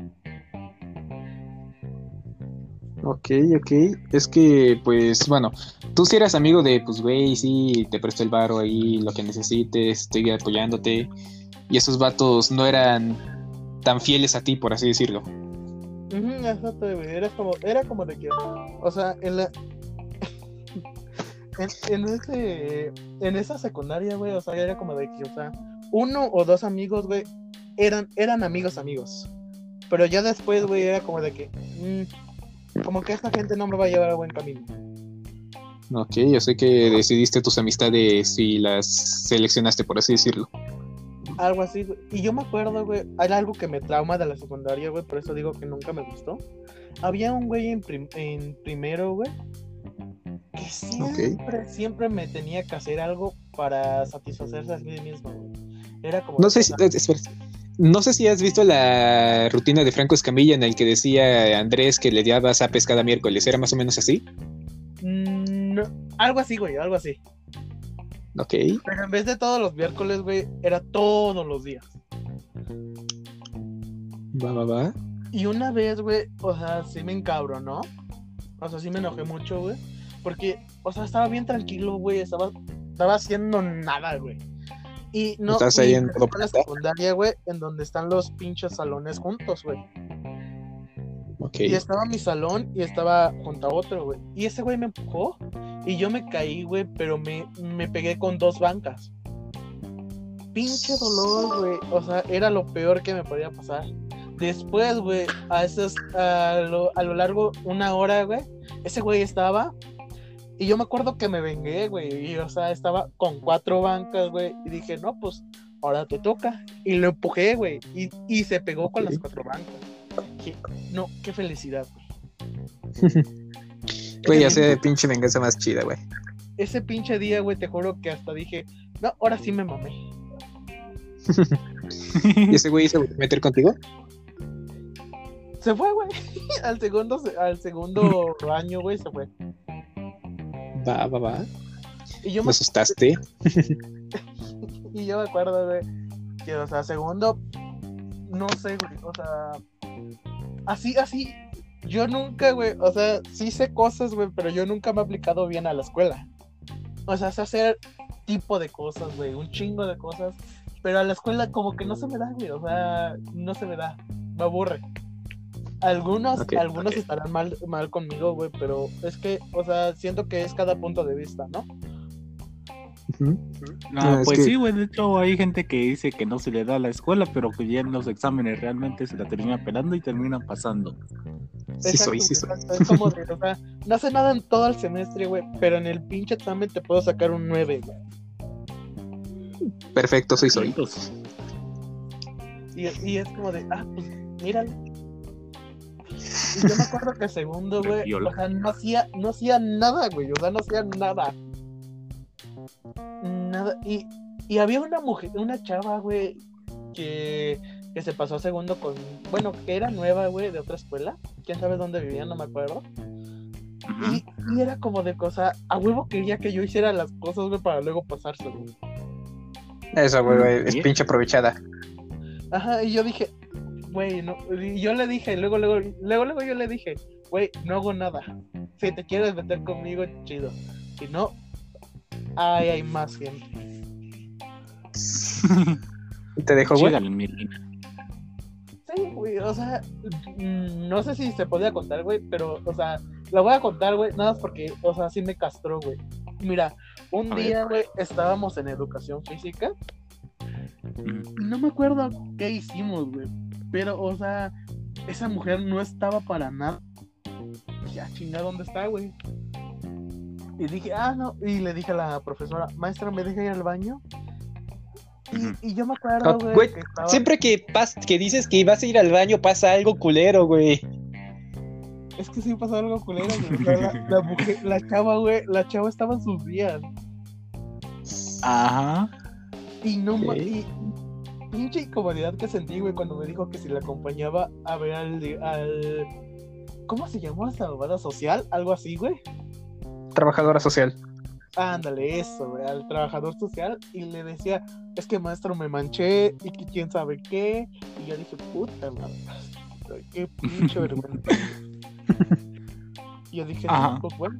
Ok, ok. Es que, pues, bueno, tú si eras amigo de, pues, güey, sí, te presto el varo ahí, lo que necesites, estoy apoyándote. Y esos vatos no eran tan fieles a ti, por así decirlo. Exacto, güey. Era como, era como de que, o sea, en la, <laughs> en, en ese, en esa secundaria, güey, o sea, era como de que, o sea, uno o dos amigos, güey, eran, eran amigos, amigos. Pero ya después, güey, era como de que, mm, como que esta gente no me va a llevar a buen camino. Ok, yo sé que decidiste tus amistades y las seleccionaste, por así decirlo. Algo así, güey. Y yo me acuerdo, güey, era algo que me trauma de la secundaria, güey, por eso digo que nunca me gustó. Había un güey en, prim- en primero, güey, que siempre, siempre me tenía que hacer algo para satisfacerse a sí mismo, güey. Era como... No sé si, eh, espera. No sé si has visto la rutina de Franco Escamilla en el que decía Andrés que le daba zapes cada miércoles. ¿Era más o menos así? Mm, no, algo así, güey, algo así. Ok. Pero en vez de todos los miércoles, güey, era todos los días. Va, va, va. Y una vez, güey, o sea, sí me encabronó. O sea, sí me enojé mucho, güey. Porque, o sea, estaba bien tranquilo, güey. Estaba, estaba haciendo nada, güey. Y no. Estás ahí en la secundaria, güey, en donde están los pinches salones juntos, güey. Ok. Y estaba mi salón y estaba junto a otro, güey. Y ese güey me empujó y yo me caí, güey, pero me, me pegué con dos bancas. Pinche dolor, güey. O sea, era lo peor que me podía pasar. Después, güey, a, esos, a, lo, a lo largo, una hora, güey, ese güey estaba. Y yo me acuerdo que me vengué, güey. Y, o sea, estaba con cuatro bancas, güey. Y dije, no, pues, ahora te toca. Y lo empujé, güey. Y, y se pegó con las cuatro bancas. Qué- no, qué felicidad, güey. <laughs> Güey, ya Ese pinche venganza más chida, güey. ese pinche día, güey, te juro que hasta dije, no, ahora sí me mamé. <laughs> ¿Y ese güey se meter contigo? Se fue, güey. <laughs> al segundo, se- al segundo año, güey, se fue. Va, va, va. Y yo Me me, asustaste. <laughs> y yo me acuerdo, güey, que, o sea, segundo, no sé, güey, o sea, así, así, yo nunca, güey, o sea, sí sé cosas, güey, pero yo nunca me he aplicado bien a la escuela. O sea, sé hacer tipo de cosas, güey, un chingo de cosas, pero a la escuela como que no se me da, güey, o sea, no se me da, me aburre. Algunos, Ok, algunos estarán mal, mal conmigo, güey, pero es que, o sea, siento que es cada punto de vista, ¿no? Ujú. No, No, es pues que- sí, güey. De hecho, hay gente que dice que no se le da a la escuela, pero que ya en los exámenes realmente se la termina pelando y terminan pasando. Sí soy, sí soy. Es como de, o sea, no hace nada en todo el semestre, güey, pero en el pinche examen te puedo sacar un 9, güey. Perfecto, soy soy. Y, y es como de, ah, pues, míralo. Y yo me acuerdo que segundo, <laughs> güey, o sea, no hacía, no hacía nada, güey, o sea, no hacía nada. Nada. Y, y había una mujer, una chava, güey, que, que se pasó a segundo con, bueno, que era nueva, güey, de otra escuela. Quién sabe dónde vivía, no me acuerdo. Y, y era como de cosa, a huevo quería que yo hiciera las cosas, güey, para luego pasárselo. Eso, güey, güey, es pinche aprovechada. Ajá, y yo dije, güey, no, y yo le dije, luego, luego, luego, luego yo le dije, güey, no hago nada. Si te quieres meter conmigo, chido. Si no, ay, hay más gente. <laughs> ¿Te dejo, güey? Sí, güey, o sea, mm, no sé si se podía contar, güey, pero, o sea, la voy a contar, güey, nada más porque, o sea, sí me castró, güey. Mira, un A día, güey, estábamos en educación física no me acuerdo qué hicimos, güey. Pero, o sea, esa mujer no estaba para nada. Ya, chinga, ¿dónde está, güey? Y dije, ah, no. Y le dije a la profesora, maestra, ¿me deja ir al baño? Y, y yo me acuerdo, güey, güey, que estaba... Siempre que, pas que dices que vas a ir al baño pasa algo culero, güey. Es que sí pasó algo culero, güey. O sea, la, la mujer, la <laughs> chava, güey, la chava estaba en sus días. Ajá. Y no y pinche incomodidad que sentí, güey, cuando me dijo que si la acompañaba a ver al, al ¿cómo se llamó esa bobada social? Algo así, güey. Trabajadora social. Ándale, eso, güey, al trabajador social y le decía, es que maestro me manché y que quién sabe qué. Y yo dije, puta madre, qué pinche <laughs> vergüenza. y yo dije, no, pues bueno,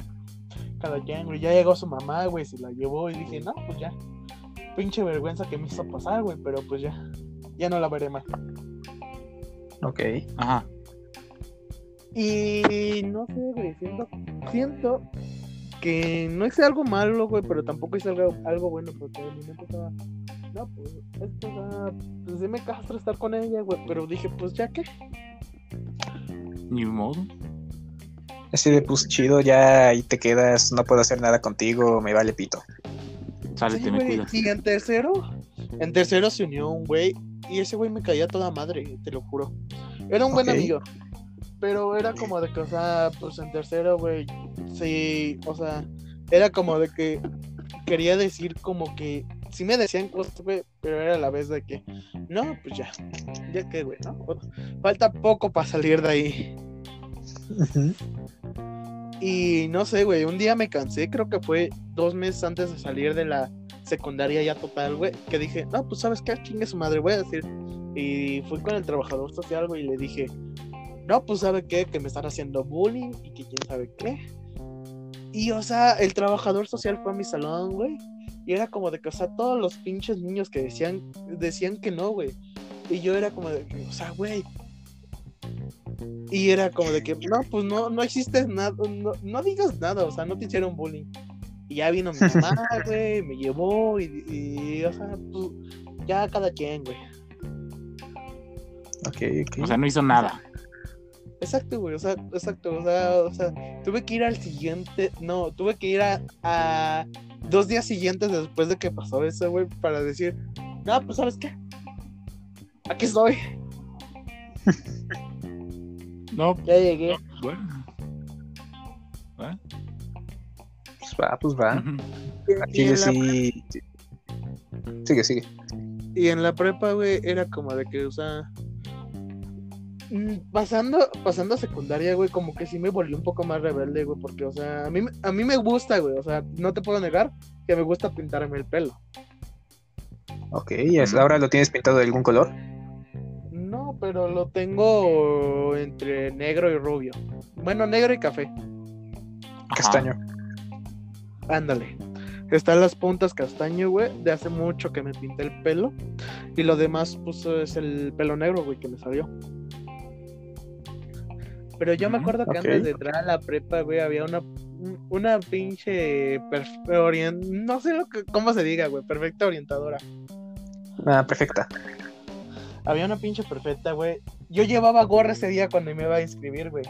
cada quien, güey, ya llegó su mamá, güey, se la llevó y dije, no, pues ya, pinche vergüenza que me hizo pasar, güey, pero pues ya, ya no la veré más. Ok. Ajá. Y no sé, güey, siento, siento que no hice algo malo, güey, pero tampoco hice algo, algo bueno, porque mi mente estaba, no, pues, esto, sea, pues sí me castro estar con ella, güey, pero dije, pues ya que, Ni modo. Así de pues chido, ya ahí te quedas, no puedo hacer nada contigo, me vale pito. Sale, Sí, te me güey, cuidas. Y en tercero, en tercero se unió un güey y ese güey me caía toda madre, te lo juro. Era un buen amigo, pero era como de que, o sea, pues en tercero, güey, sí, o sea, era como de que quería decir como que sí me decían cosas, güey, pero era a la vez de que, no, pues ya, ya que, güey, ¿no? Falta poco para salir de ahí. Y no sé, güey, un día me cansé, creo que fue dos meses antes de salir de la secundaria ya total, güey, que dije, no, pues sabes qué, chingue su madre, voy a decir. Y fui con el trabajador social, güey, y le dije, no, pues sabe qué, que me están haciendo bullying y que quién sabe qué. Y, o sea, el trabajador social fue a mi salón, güey. Y era como de que, o sea, todos los pinches niños que decían, decían que no, güey. Y yo era como de o sea, güey. Y era como de que, no, pues no, no existe nada, no, no digas nada, o sea, no te hicieron bullying. Y ya vino mi mamá, <laughs> güey, me llevó y, y, o sea, pues, ya cada quien, güey. Ok, ok. O sea, no hizo nada. Exacto, güey, o sea, exacto, o sea, o sea, tuve que ir al siguiente, no, tuve que ir a, a dos días siguientes después de que pasó eso, güey, para decir, no, pues, ¿sabes qué? Aquí estoy, <laughs> No, ya llegué. bueno. ¿Eh? pues va, pues va. En la sí. Sigue, sigue. Y en la prepa, güey, era como de que, o sea, mm, pasando, pasando a secundaria, güey, como que sí me volví un poco más rebelde, güey, porque, o sea, a mí, me- a mí me gusta, güey, o sea, no te puedo negar que me gusta pintarme el pelo. Ok, ¿y ahora lo tienes pintado de algún color? Pero lo tengo entre negro y rubio. Bueno, negro y café. Ajá. Castaño. Ándale. Están las puntas castaño, güey, de hace mucho que me pinté el pelo. Y lo demás, pues, es el pelo negro, güey, que me salió. Pero yo me acuerdo que antes de entrar a la prepa, güey, había una, una pinche... perf- orien- No sé lo que, cómo se diga, güey, perfecta orientadora. Ah, perfecta. Había una pinche perfecta, güey. Yo llevaba gorra ese día cuando me iba a inscribir, güey.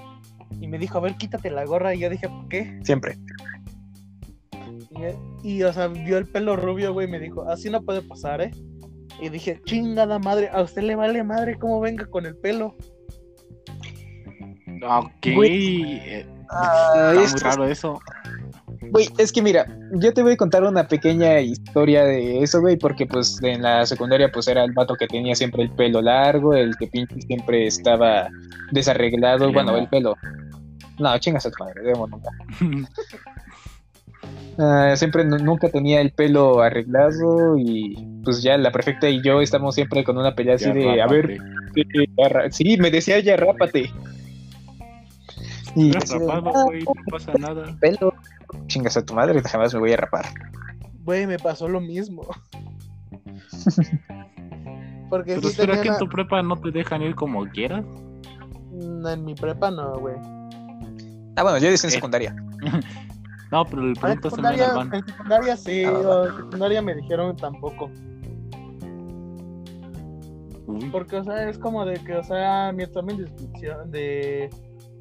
Y me dijo, a ver, quítate la gorra. Y yo dije, ¿por qué? Siempre. Y, y, o sea, vio el pelo rubio, güey, y me dijo, así no puede pasar, ¿eh? Y dije, chingada madre, a usted le vale madre cómo venga con el pelo. Ok. Güey. eh, Ah, Está muy raro eso. Güey, es que mira, yo te voy a contar una pequeña historia de eso, güey, porque pues en la secundaria pues era el vato que tenía siempre el pelo largo, el que pinche siempre estaba desarreglado, bueno, el pelo. No, chingas a tu madre, demo nunca. <laughs> Ah, siempre nu- nunca tenía el pelo arreglado y pues ya la perfecta y yo estamos siempre con una pelea así de, a ver, eh, ra- sí, me decía ya rápate. Y rapado, "Ah, güey, no pasa nada. pelo, chingas a tu madre, jamás me voy a rapar. Güey, me pasó lo mismo. <laughs> Porque Pero sí tenía que en tu prepa no te dejan ir como quieras. Mm, En mi prepa no, güey. Ah, bueno, yo decía en Eh. secundaria. <laughs> No, pero el Ah, En pregunta se me en secundaria sí, Ah, o en secundaria me dijeron tampoco. Uy, Porque, o sea, es como de que, o sea, mi examen de inscripción de.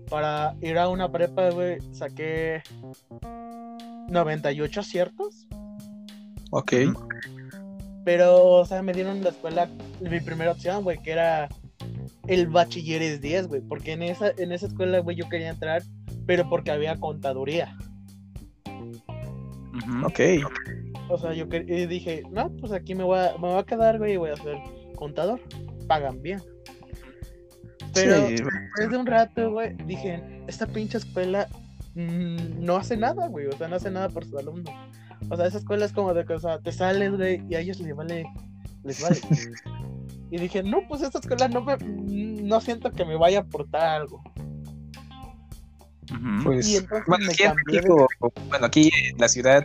Para ir a una prepa, güey, saqué 98 aciertos. Ok. Pero, o sea, me dieron la escuela, mi primera opción, güey, que era el bachilleres 10, güey. Porque en esa, en esa escuela, güey, yo quería entrar, pero porque había contaduría. Ok. O sea, yo dije, no, pues aquí me voy, a, me voy a quedar, güey, y voy a ser contador. Pagan bien. Pero Sí, después de un rato, güey, dije, esta pinche escuela mm, no hace nada, güey. O sea, no hace nada por sus alumnos. O sea, esa escuela es como de que, o sea, te sales, güey, y a ellos les vale, les vale. <laughs> y dije, no, pues esta escuela no me, no siento que me vaya a aportar algo. Pues, bueno, aquí en México, bueno, aquí en la ciudad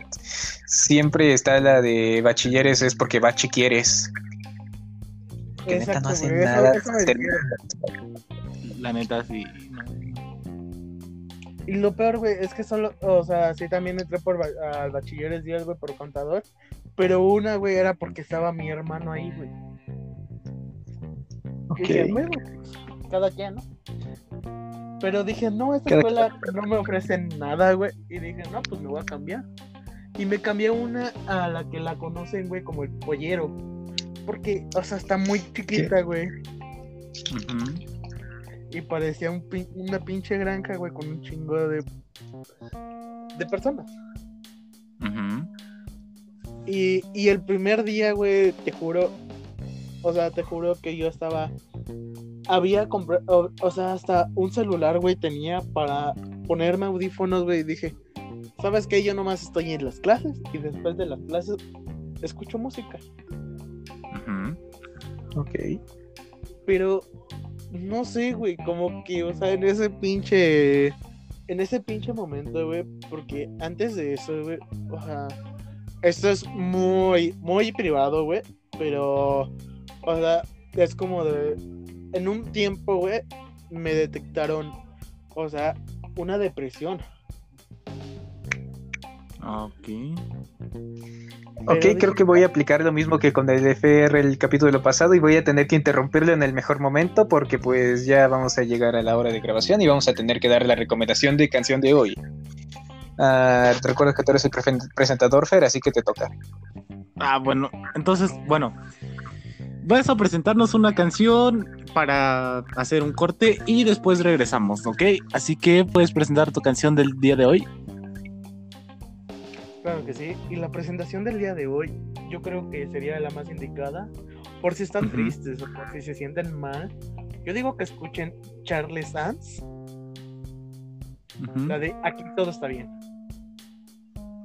siempre está la de bachilleres, es porque bachi quieres. Que neta no Exacto, hacen güey, eso- nada. eso La neta, sí. no. Y lo peor, güey, es que solo, o sea, sí también entré por ba- al bachilleres 10, güey, por contador. Pero una, güey, era porque estaba mi hermano ahí, güey. Y dije, Ok. bueno, cada quien, ¿no? Pero dije, no, esta Cada escuela no me ofrecen nada, güey. Y dije, no, pues me voy a cambiar. Y me cambié una a la que la conocen, güey, como el pollero. Porque, o sea, está muy chiquita, güey. Y parecía un pin- una pinche granja, güey, con un chingo de, de personas. Ujú. Y, y el primer día, güey, te juro, o sea, te juro que yo estaba, había comprado, o, o sea, hasta un celular, güey, tenía para ponerme audífonos, güey, y dije, ¿sabes qué? Yo nomás estoy en las clases y después de las clases escucho música. Ujú. Ok. Pero, no sé, güey, como que, o sea, en ese pinche, en ese pinche momento, güey, porque antes de eso, güey, o sea, esto es muy, muy privado, güey, pero, o sea, es como de, en un tiempo, güey, me detectaron, o sea, una depresión. Ok. Ok, creo que voy a aplicar lo mismo que con el FR el capítulo pasado y voy a tener que interrumpirlo en el mejor momento porque pues ya vamos a llegar a la hora de grabación y vamos a tener que dar la recomendación de canción de hoy. Ah, te recuerdo que tú eres el presentador, Fer, así que te toca. Ah, bueno, entonces, bueno. Vas a presentarnos una canción para hacer un corte y después regresamos, ¿ok? Así que puedes presentar tu canción del día de hoy. Claro que sí. Y la presentación del día de hoy, yo creo que sería la más indicada. Por si están tristes o por si se sienten mal. Yo digo que escuchen Charles Sands, Ujú. la de Aquí todo está bien.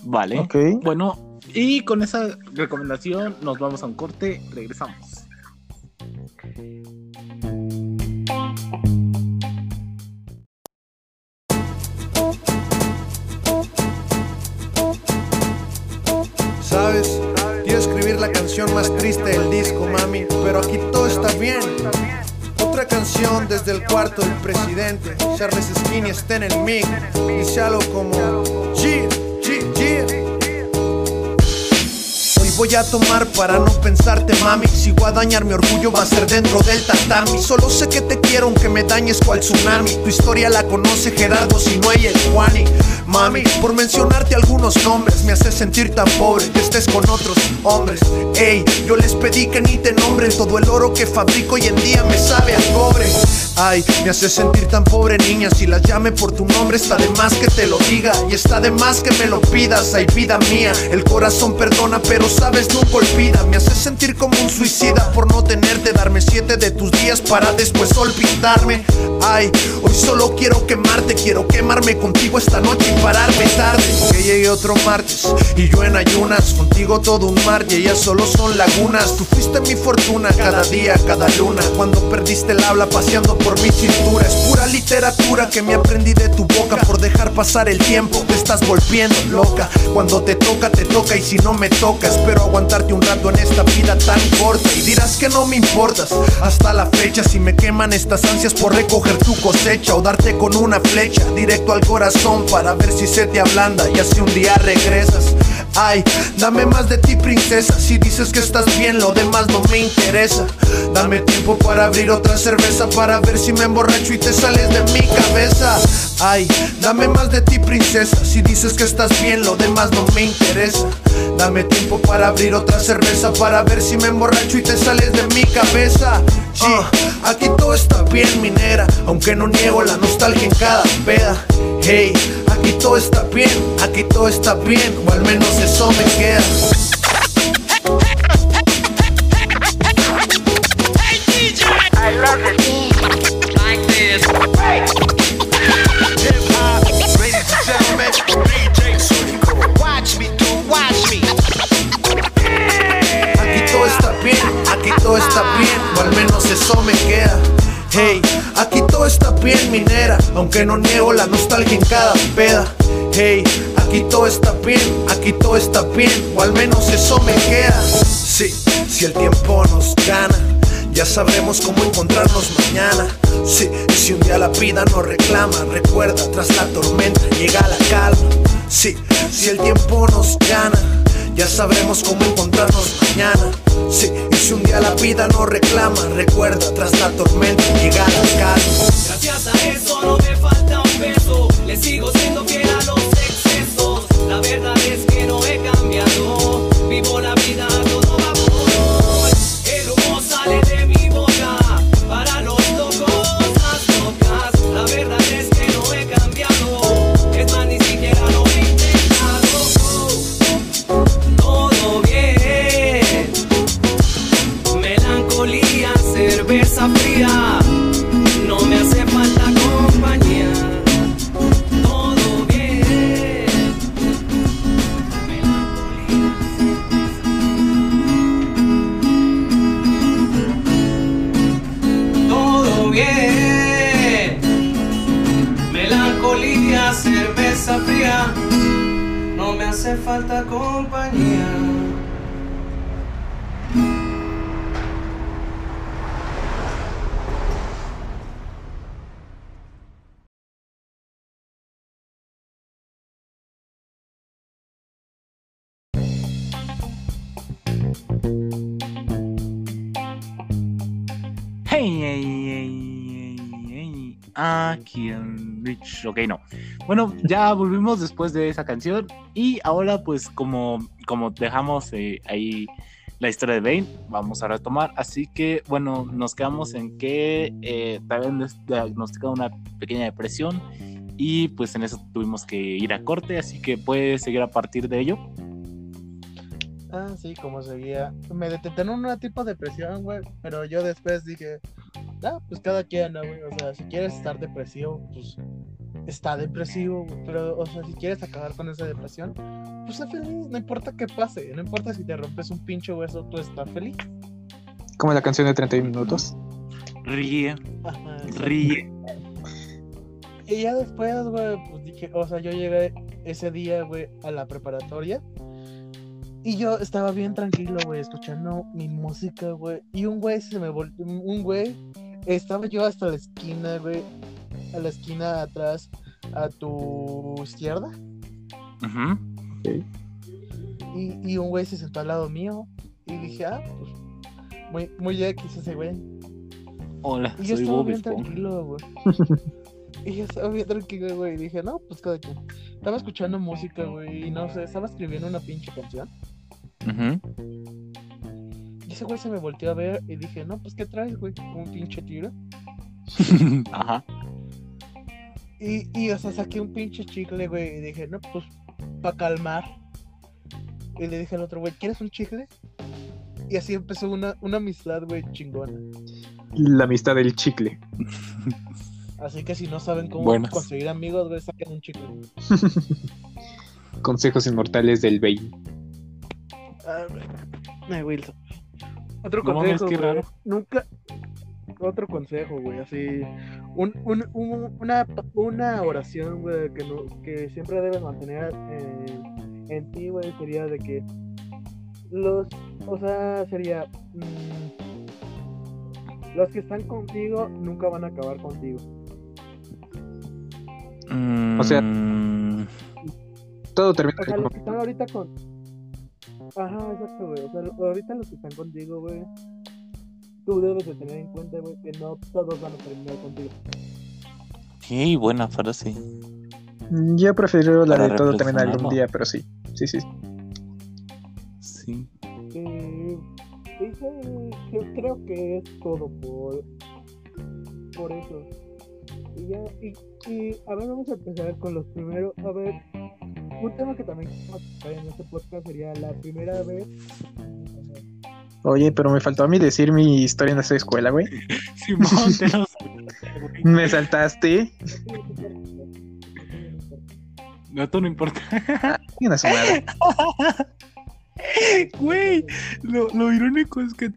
Vale. Ok. Bueno, y con esa recomendación nos vamos a un corte, regresamos. Charles Skinny está en el mic. Dice algo como G, G, G. Hoy voy a tomar para no pensarte, mami. Si voy a dañar mi orgullo, va a ser dentro del tatami. Solo sé que te quiero, aunque me dañes cual tsunami. Tu historia la conoce Gerardo, si no hay el Juani. Mami, por mencionarte algunos nombres, me hace sentir tan pobre que estés con otros hombres. Ey, yo les pedí que ni te nombren. Todo el oro que fabrico hoy en día me sabe a cobre. Ay, me hace sentir tan pobre niña Si las llame por tu nombre está de más que te lo diga Y está de más que me lo pidas Ay, vida mía, el corazón perdona Pero sabes, nunca olvida Me hace sentir como un suicida por no tenerte Darme siete de tus días para después olvidarme Ay, hoy solo quiero quemarte Quiero quemarme contigo esta noche y pararme tarde Que llegue otro martes y yo en ayunas Contigo todo un mar y ellas solo son lagunas. Tú fuiste mi fortuna cada día, cada luna. Cuando perdiste el habla paseando por mi cintura. Es pura literatura que me aprendí de tu boca Por dejar pasar el tiempo. Te estás volviendo loca. Cuando te toca, te toca y si no me toca Espero aguantarte un rato en esta vida tan corta. Y dirás que no me importas hasta la fecha. Y me queman estas ansias por recoger tu cosecha o darte con una flecha directo al corazón para ver si se te ablanda y así un día regresas. Ay, dame más de ti, princesa. Si dices que estás bien, lo demás no me interesa. Dame tiempo para abrir otra cerveza para ver si me emborracho y te sales de mi cabeza. Ay, dame más de ti, princesa. Si dices que estás bien, lo demás no me interesa. Dame tiempo para abrir otra cerveza para ver si me emborracho y te sales de mi cabeza. Ah, aquí todo está bien, minera, aunque no niego la nostalgia en cada peda. Hey, aquí todo está bien, aquí todo está bien, o al menos eso me queda. Ladies and gentlemen, DJ Sónico. Watch me, dude, watch me. Aquí todo está bien, aquí todo está bien, o al menos eso me queda. Hey, aquí todo está bien, minera, aunque no niego la nostalgia en cada peda. Hey, aquí todo está bien, aquí todo está bien, o al menos eso me queda. Sí, si el tiempo nos gana, ya sabremos cómo encontrarnos mañana. Sí, si un día la vida nos reclama, recuerda, tras la tormenta llega la calma. Sí, si el tiempo nos gana, ya sabremos cómo encontrarnos mañana. Sí, y si un día la vida nos reclama, recuerda, tras la tormenta llega la calma. Gracias a eso no me falta un peso. Le sigo siendo fiel a los excesos. La verdad es que no he cambiado. Vivo la vida a todo vapor. El humo sale de falta compañía. Hey. Aquí en Rich. Ok, no. Bueno, ya volvimos después de esa canción. Y ahora, pues, como, como dejamos eh, ahí la historia de Bane, vamos a retomar. Así que, bueno, nos quedamos en que eh, habían des- diagnosticado una pequeña depresión. Y pues en eso tuvimos que ir a corte. Así que puedes seguir a partir de ello. Ah, sí, como seguía. Me detectaron una tipo de depresión, güey. Pero yo después dije, ah, pues cada quien, ¿no, güey? O sea, si quieres estar depresivo, pues está depresivo, güey. Pero, o sea, si quieres acabar con esa depresión, pues sé feliz. No importa qué pase. No importa si te rompes un pinche hueso, tú estás feliz. Como la canción de 31 minutos. Ríe, Ajá, ríe. Y ya después, güey, pues dije, o sea, yo llegué ese día, güey, a la preparatoria. Y yo estaba bien tranquilo, güey, escuchando mi música, güey. Y un güey se me volvió, un güey, estaba yo hasta la esquina, güey, a la esquina atrás, a tu izquierda. Ujú. Y, y un güey se sentó al lado mío. Y dije, ah, pues, muy, muy X ese güey. Hola, Y yo soy estaba Bob bien Esponja. tranquilo, güey. <laughs> y yo estaba bien tranquilo, güey. Y dije, no, pues cada quien. Estaba escuchando música, güey. Y no sé, estaba escribiendo una pinche canción. Y ese güey se me volteó a ver y dije, no, pues ¿qué traes, güey? Un pinche tiro. <laughs> Ajá. Y, y, o sea, saqué un pinche chicle, güey. Y dije, no, pues, para calmar. Y le dije al otro, güey, ¿quieres un chicle? Y así empezó una, una amistad, güey, chingona. La amistad del chicle. <laughs> Así que si no saben cómo Buenas. conseguir amigos, güey, saquen un chicle. <laughs> Consejos inmortales del Bane. Ah, Wilson. Otro No consejo, qué güey. raro. Nunca. Otro consejo, güey. Así. Un, un- un- una, una oración, güey, que, no, que siempre debes mantener en, en ti, güey, sería de que. Los. O sea, sería. mm, los que están contigo nunca van a acabar contigo. O sea, Mm, Todo termina O sea, los que están ahorita con. Ajá, exacto, güey. O sea, ahorita los que están contigo, güey. Tú debes de tener en cuenta, güey, que no todos van a terminar contigo. sí, buena frase. Yo prefiero la Para de todo termina algún día, pero sí. Sí, sí. Sí. Eh, yo creo que es todo por, por eso. Y ya, y, y a ver, vamos a empezar con los primeros. A ver, un tema que también vamos a tocar en este podcast sería la primera vez. Oye, pero me faltó a mí decir mi historia en esa escuela, güey. <laughs> Simón, te lo Me saltaste. No, esto no importa. Venga a su madre. <laughs> Güey, lo, lo irónico es que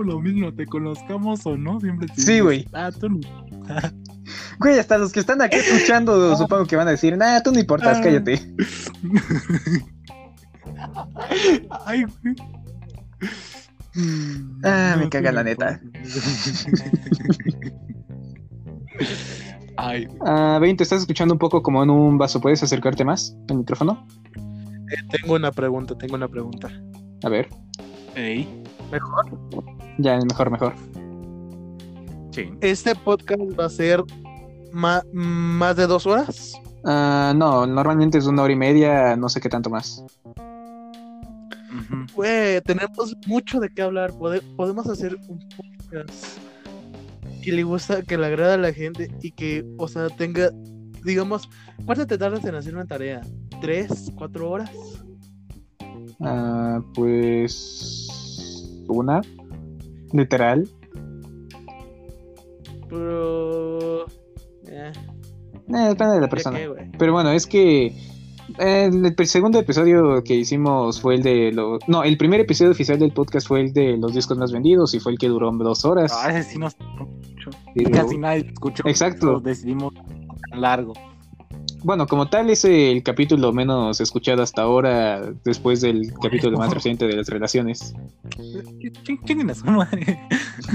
por lo mismo, te conozcamos o no, siempre te Sí, güey. Ah, tú no. <laughs> Güey, hasta los que están aquí escuchando, <laughs> supongo que van a decir, nah, tú no importas, Ah. cállate. <laughs> Ay, güey. Ah, me caga no la neta. Ay, güey. Ah, 20, estás escuchando un poco como en un vaso. ¿Puedes acercarte más al micrófono? tengo una pregunta, tengo una pregunta. A ver. Ey. Mejor. Ya, mejor, mejor. Sí. ¿Este podcast va a ser más de dos horas? Ah, no, normalmente es una hora y media, no sé qué tanto más. Tenemos mucho de qué hablar. Pode- podemos hacer un podcast que le gusta, que le agrada a la gente y que, o sea, tenga, digamos, ¿cuánto te tardas en hacer una tarea? ¿Tres? ¿Cuatro horas? Ah, pues. Una. Literal. Pero... Eh, Eh, depende de la ¿ya persona. qué? Pero bueno, es que eh, el, el segundo episodio que hicimos fue el de los... No, el primer episodio oficial del podcast fue el de los discos más vendidos y fue el que duró dos horas. Ah, ese sí nos Casi nadie escuchó. Exacto. Lo decidimos tan largo. Bueno, como tal es el capítulo menos escuchado hasta ahora, después del capítulo más reciente de las relaciones. Ch- Chinguen a su madre.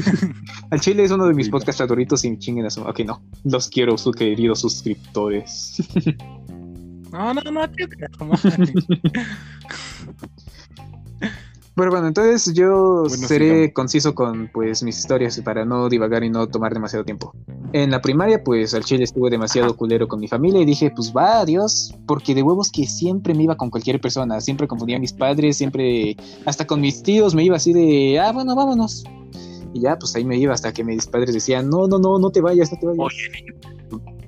<laughs> Al Chile es uno de mis podcasts favoritos y chinguen a su... Ok, no. Los quiero, sus queridos suscriptores. <laughs> No, no, no, chinguen a su madre. <laughs> Pero bueno, entonces yo Bueno, seré sigamos. conciso con pues mis historias para no divagar y no tomar demasiado tiempo. En la primaria, pues al chile estuve demasiado culero con mi familia y dije, pues va, adiós, porque de huevos que siempre me iba con cualquier persona, siempre confundía a mis padres, siempre, hasta con mis tíos me iba así de, ah, bueno, vámonos. Y ya, pues ahí me iba hasta que mis padres decían, no, no, no, no te vayas, no te vayas.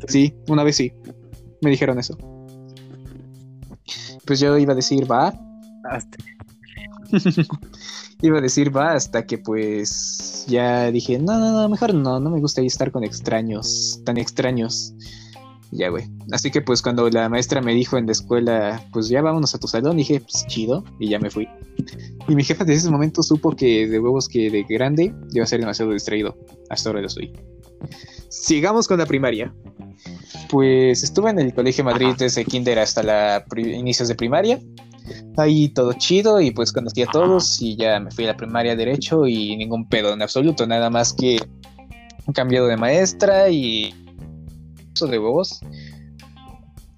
Sí, una vez sí, me dijeron eso. Pues yo iba a decir, va, Hasta- <laughs> Iba a decir va hasta que pues ya dije, no, no, no, mejor no, no me gusta ahí estar con extraños, tan extraños. Ya, güey. Así que pues cuando la maestra me dijo en la escuela, pues ya vámonos a tu salón, dije, pues chido, y ya me fui. Y mi jefa desde ese momento supo que de huevos que de grande iba a ser demasiado distraído. Hasta ahora lo soy. Sigamos con la primaria. Pues estuve en el Colegio Madrid desde kinder hasta la inicios de primaria. Ahí todo chido y pues conocí a todos y ya me fui a la primaria derecho y ningún pedo en absoluto, nada más que cambiado de maestra y eso de huevos.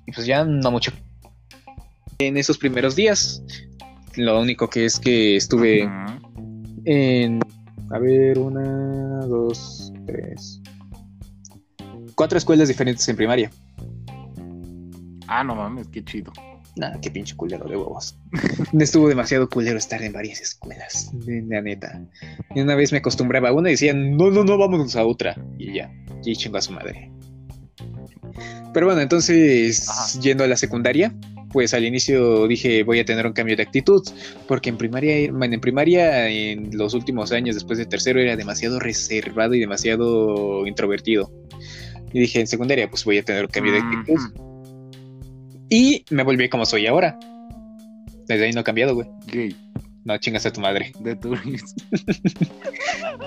Y pues ya no mucho. En esos primeros días, lo único que es que estuve en. A ver, una, dos, tres. Cuatro escuelas diferentes en primaria. Ah, no mames, qué chido. Nah, qué pinche culero de huevos. <laughs> Estuvo demasiado culero estar en varias escuelas, la neta. Y una vez me acostumbraba a una y decían, no, no, no, vámonos a otra. Y ya, y chingo a su madre. Pero bueno, entonces, Ajá. yendo a la secundaria, pues al inicio dije, voy a tener un cambio de actitud, porque en primaria, bueno, en primaria, en los últimos años, después de tercero, era demasiado reservado y demasiado introvertido. Y dije, en secundaria, pues voy a tener un cambio de actitud. Y me volví como soy ahora. Desde ahí no he cambiado, güey. Gay. No, chingas a tu madre. <laughs> De turismo.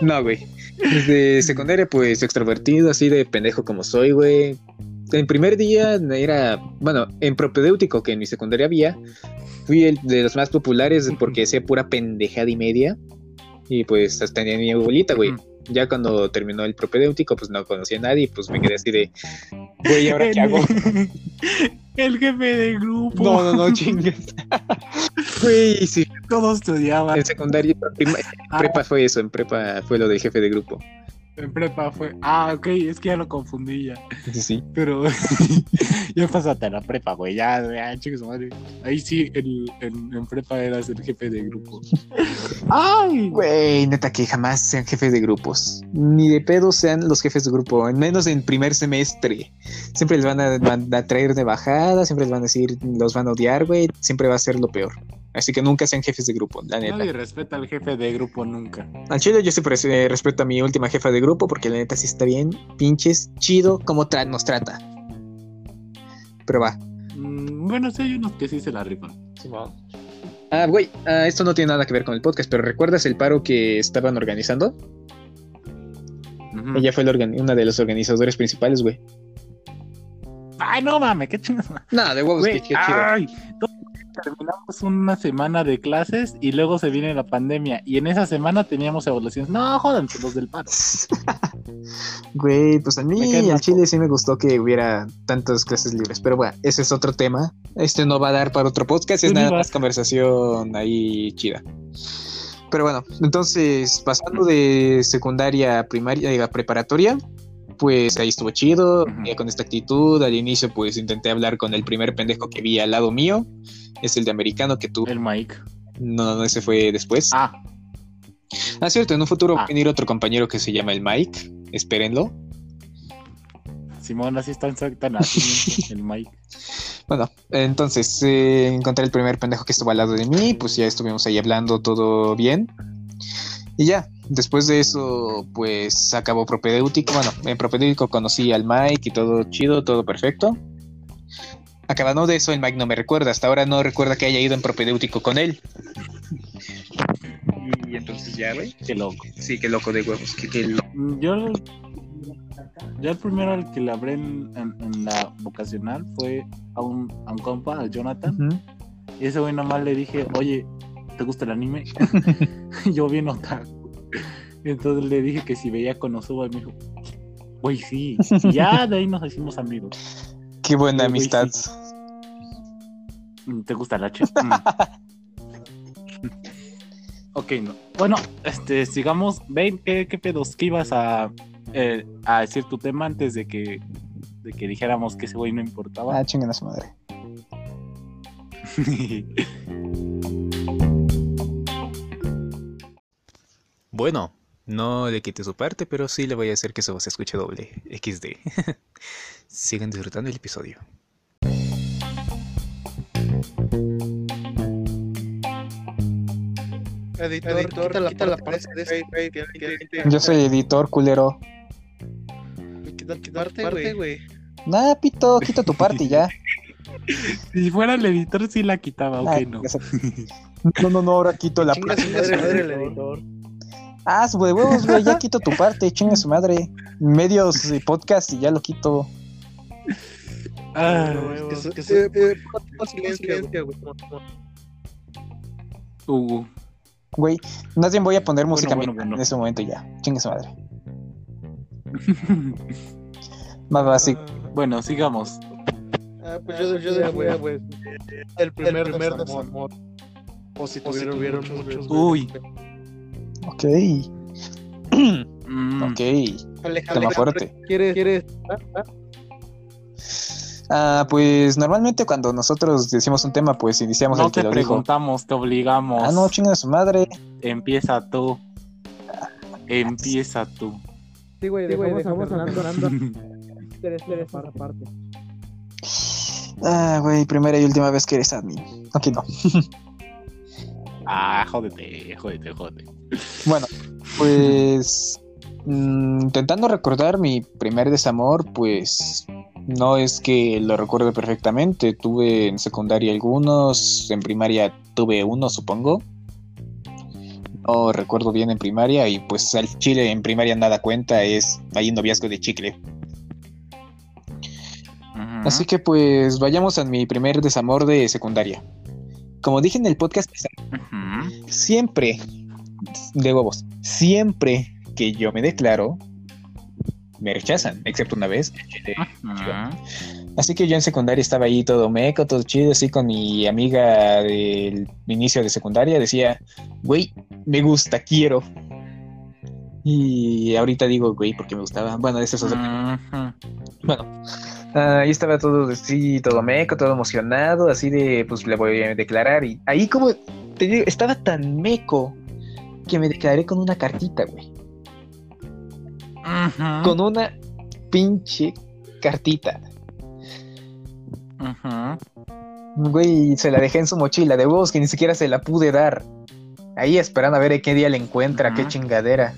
No, güey. Desde secundaria, pues extrovertido, así de pendejo como soy, güey. En primer día era, bueno, en propedéutico que en mi secundaria había, fui el de los más populares porque hacía pura pendejada y media. Y pues hasta tenía mi abuelita, güey. Ya cuando terminó el propedéutico, pues no conocía a nadie, pues me quedé así de, güey, ¿ahora qué hago? <laughs> El jefe de grupo. No, no, no, chingas. <laughs> Güey, sí, Todos estudiaban. en secundaria, en Ah, prepa fue eso, en prepa fue lo del jefe de grupo. En prepa fue. Ah, ok, es que ya lo confundí ya. Sí. Pero ya pasaste a la prepa, güey. Ya, ya, chicos, madre. Ahí sí, en, en, en prepa eras el jefe de grupo. <laughs> ¡Ay! Güey, neta que jamás sean jefes de grupos. Ni de pedo sean los jefes de grupo, menos en primer semestre. Siempre les van a, van a traer de bajada, siempre les van a decir, los van a odiar, güey. Siempre va a ser lo peor. Así que nunca sean jefes de grupo, la neta. Nadie respeta al jefe de grupo nunca. Al chile yo siempre eh, respeto a mi última jefa de grupo porque la neta sí está bien, pinches, chido, como tra- nos trata. Pero va. Mm, bueno, sí, hay unos que sí se la rifan. Ah, güey, ah, esto no tiene nada que ver con el podcast, pero ¿recuerdas el paro que estaban organizando? Ella fue una de los organizadores principales, güey. Ay, no mames, qué chingas. Nada, de huevos, qué, qué chido. ay, terminamos una semana de clases y luego se viene la pandemia. Y en esa semana teníamos evaluaciones. No, jódanse los del paro. <laughs> Güey, pues a mí al chile sí me gustó que hubiera tantas clases libres, pero bueno, ese es otro tema. Este no va a dar para otro podcast, es Tú nada más conversación ahí chida. Pero bueno, entonces pasando de secundaria a primaria a preparatoria, pues ahí estuvo chido, ya con esta actitud. Al inicio pues intenté hablar con el primer pendejo que vi al lado mío, es el de americano que tú... El Mike. No, no, ese fue después. Ah, Ah, cierto, en un futuro va Ah. a venir otro compañero que se llama el Mike, espérenlo. Simón, así está en exacta nacimiento, <laughs> el Mike. Bueno, entonces eh, encontré el primer pendejo que estuvo al lado de mí, pues ya estuvimos ahí hablando todo bien. Y ya, después de eso, pues acabó propedéutico. Bueno, en propedéutico conocí al Mike y todo chido, todo perfecto. Acabando de eso, el Mike no me recuerda. Hasta ahora no recuerda que haya ido en propedéutico con él. Y entonces ya, güey. Qué loco. Sí, qué loco de huevos. Qué, qué loco. Yo, yo el primero al que le hablé en, en- en la vocacional fue a un, a un compa, a Jonathan. Y ese güey nomás le dije, oye, ¿te gusta el anime? <laughs> Yo bien otaku. Entonces le dije que si veía Konosuba y me dijo, güey, sí. <laughs> Y ya de ahí nos hicimos amigos. Qué buena güey, amistad. Mm, ¿Te gusta el H? Mm. <laughs> ok, no. Bueno, este, sigamos. Ven, ¿qué, qué pedos? ¿Qué ibas a, eh, a decir tu tema antes de que, de que dijéramos que ese güey no importaba? Ah, chinguen a su madre. <laughs> Bueno, no le quite su parte, pero sí le voy a hacer que su voz se escuche doble. XD. <laughs> Sigan disfrutando el episodio. Editor, quita la, quita la parte de ese, que- Yo soy editor, culero. Quita, quita parte, güey. Nah, pito, quita tu parte y ya. <laughs> si fuera el editor, sí la quitaba, ok, Ah, no. <laughs> No, no, no, ahora quito la parte. su madre, madre el editor. Ah, su de huevos, güey, ya <laughs> quito tu parte, chinga su madre. Medios de podcast y ya lo quito. Ah, silencio, güey. Güey, más bien voy a poner música bueno, bueno. en ese momento y ya. Chinga su madre. <laughs> Más así. bueno, sigamos. Ah, pues yo, yo decía, güey, el primer, primer desamor. O si tuvieron, hubieron muchos. Uy. Ok, Mm, ok. Aleja- Tema fuerte. ¿Quieres? ¿Quieres? Ah, pues normalmente cuando nosotros decimos un tema, pues iniciamos No el que te lo dijo. preguntamos, te obligamos. Ah, no, chinga su madre. Empieza tú. Empieza tú. Sí, güey, Sí, güey, dejamos dejamos hablando, hablando. Eres, eres esa parte. Ah, güey, primera y última vez que eres admin. Aquí no. Ah, jódete, jódete, jódete. Bueno, pues mm, intentando recordar mi primer desamor, pues no es que lo recuerde perfectamente. Tuve en secundaria algunos, en primaria tuve uno, supongo. No recuerdo bien en primaria y pues al chile en primaria nada cuenta, es ahí un noviazgo de chicle. Así que pues vayamos a mi primer desamor de secundaria. Como dije en el podcast, Ujú. siempre, de huevos. Siempre que yo me declaro, me rechazan, excepto una vez. Así que yo en secundaria estaba ahí todo meco, todo chido, así con mi amiga del inicio de secundaria. Decía, güey, me gusta, quiero. Y ahorita digo, güey, porque me gustaba. Bueno, ese es otro. Bueno, ahí estaba todo así, todo meco, todo emocionado, así de, pues le voy a declarar. Y ahí como, te digo, estaba tan meco que me declaré con una cartita, güey. Con una pinche cartita. Ujú. Güey, se la dejé en su mochila de huevos que ni siquiera se la pude dar. Ahí esperando a ver qué día la encuentra, qué Ajá. chingadera.